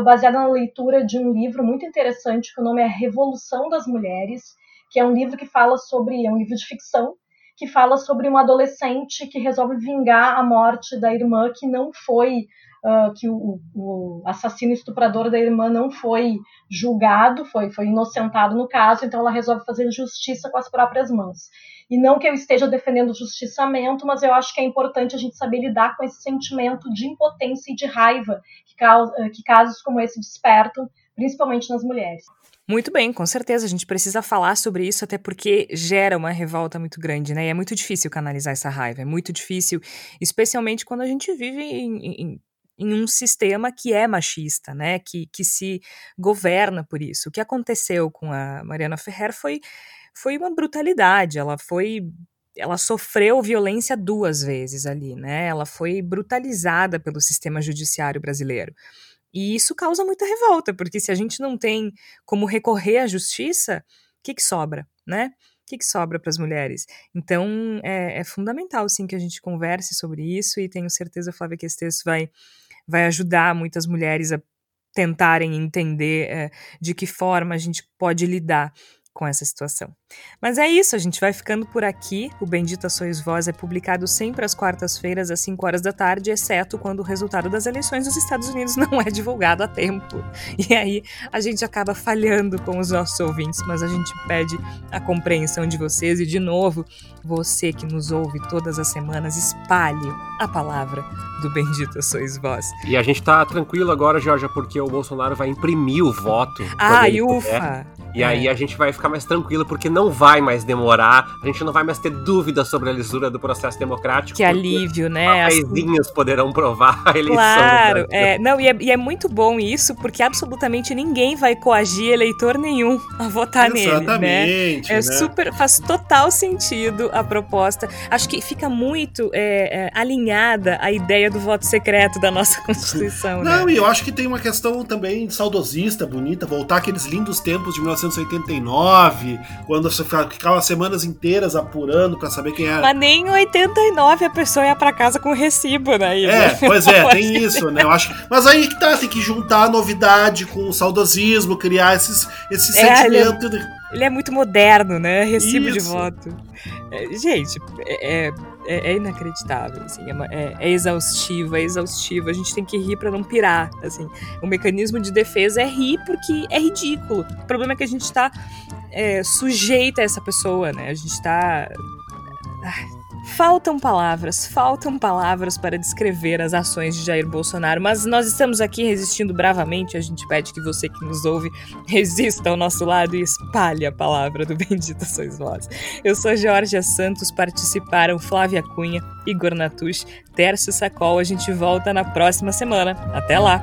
baseado na leitura de um livro muito interessante que o nome é Revolução das Mulheres, que é um livro que fala sobre, é um livro de ficção, que fala sobre uma adolescente que resolve vingar a morte da irmã que não foi uh, que o, o, assassino estuprador da irmã não foi julgado, foi, foi inocentado no caso, então ela resolve fazer justiça com as próprias mãos. E não que eu esteja defendendo o justiçamento, mas eu acho que é importante a gente saber lidar com esse sentimento de impotência e de raiva que, causa, que casos como esse despertam, principalmente nas mulheres. Muito bem, com certeza. A gente precisa falar sobre isso, até porque gera uma revolta muito grande, né? E é muito difícil canalizar essa raiva. É muito difícil, especialmente quando a gente vive em, em, em um sistema que é machista, né? Que, que se governa por isso. O que aconteceu com a Mariana Ferrer foi, foi uma brutalidade. Ela foi ela sofreu violência duas vezes ali, né? Ela foi brutalizada pelo sistema judiciário brasileiro. E isso causa muita revolta, porque se a gente não tem como recorrer à justiça, o que, que sobra, né? O que, que sobra para as mulheres? Então, é, é, fundamental, sim, que a gente converse sobre isso e tenho certeza, Flávia, que esse texto vai, vai ajudar muitas mulheres a tentarem entender é, de que forma a gente pode lidar com essa situação. Mas é isso, a gente vai ficando por aqui. O Bendita Sois Voz é publicado sempre às quartas-feiras, às 5 horas da tarde, exceto quando o resultado das eleições dos Estados Unidos não é divulgado a tempo. E aí a gente acaba falhando com os nossos ouvintes, mas a gente pede a compreensão de vocês e, de novo, você que nos ouve todas as semanas, espalhe a palavra do Bendita Sois Vós. E a gente tá tranquilo agora, Georgia, porque o Bolsonaro vai imprimir o voto. Ai, ufa! E é. aí a gente vai ficar mais tranquilo, porque não vai mais demorar, a gente não vai mais ter dúvida sobre a lisura do processo democrático. Que alívio, né? Paizinhos As... poderão provar a eleição. Claro, é, não, e é, e é, muito bom isso, porque absolutamente ninguém vai coagir eleitor nenhum a votar Exatamente, nele. Né? É né? super, faz total sentido a proposta. Acho que fica muito é, é, alinhada a ideia do voto secreto da nossa Constituição. Não, né? e eu acho que tem uma questão também saudosista, bonita, voltar aqueles lindos tempos de 1989, quando você ficava semanas inteiras apurando para saber quem era. Mas nem em 89 a pessoa ia para casa com recibo, né? É, pois é, tem isso, né? Eu acho. Mas aí que tá, tem que juntar a novidade com o saudosismo, criar esses, esse é, sentimento. Ele é, ele é, muito moderno, né? Recibo isso. de voto. É, gente, é, é é, é inacreditável, assim, é, é, é exaustivo, é exaustivo. A gente tem que rir para não pirar, assim. O mecanismo de defesa é rir porque é ridículo. O problema é que a gente tá é, sujeita a essa pessoa, né? A gente tá... Faltam palavras, faltam palavras para descrever as ações de Jair Bolsonaro, mas nós estamos aqui resistindo bravamente. A gente pede que você que nos ouve resista ao nosso lado e espalhe a palavra do Bendita Sois Vós. Eu sou Georgia Santos, participaram Flávia Cunha, Igor Natush, Tércio Sacol. A gente volta na próxima semana. Até lá!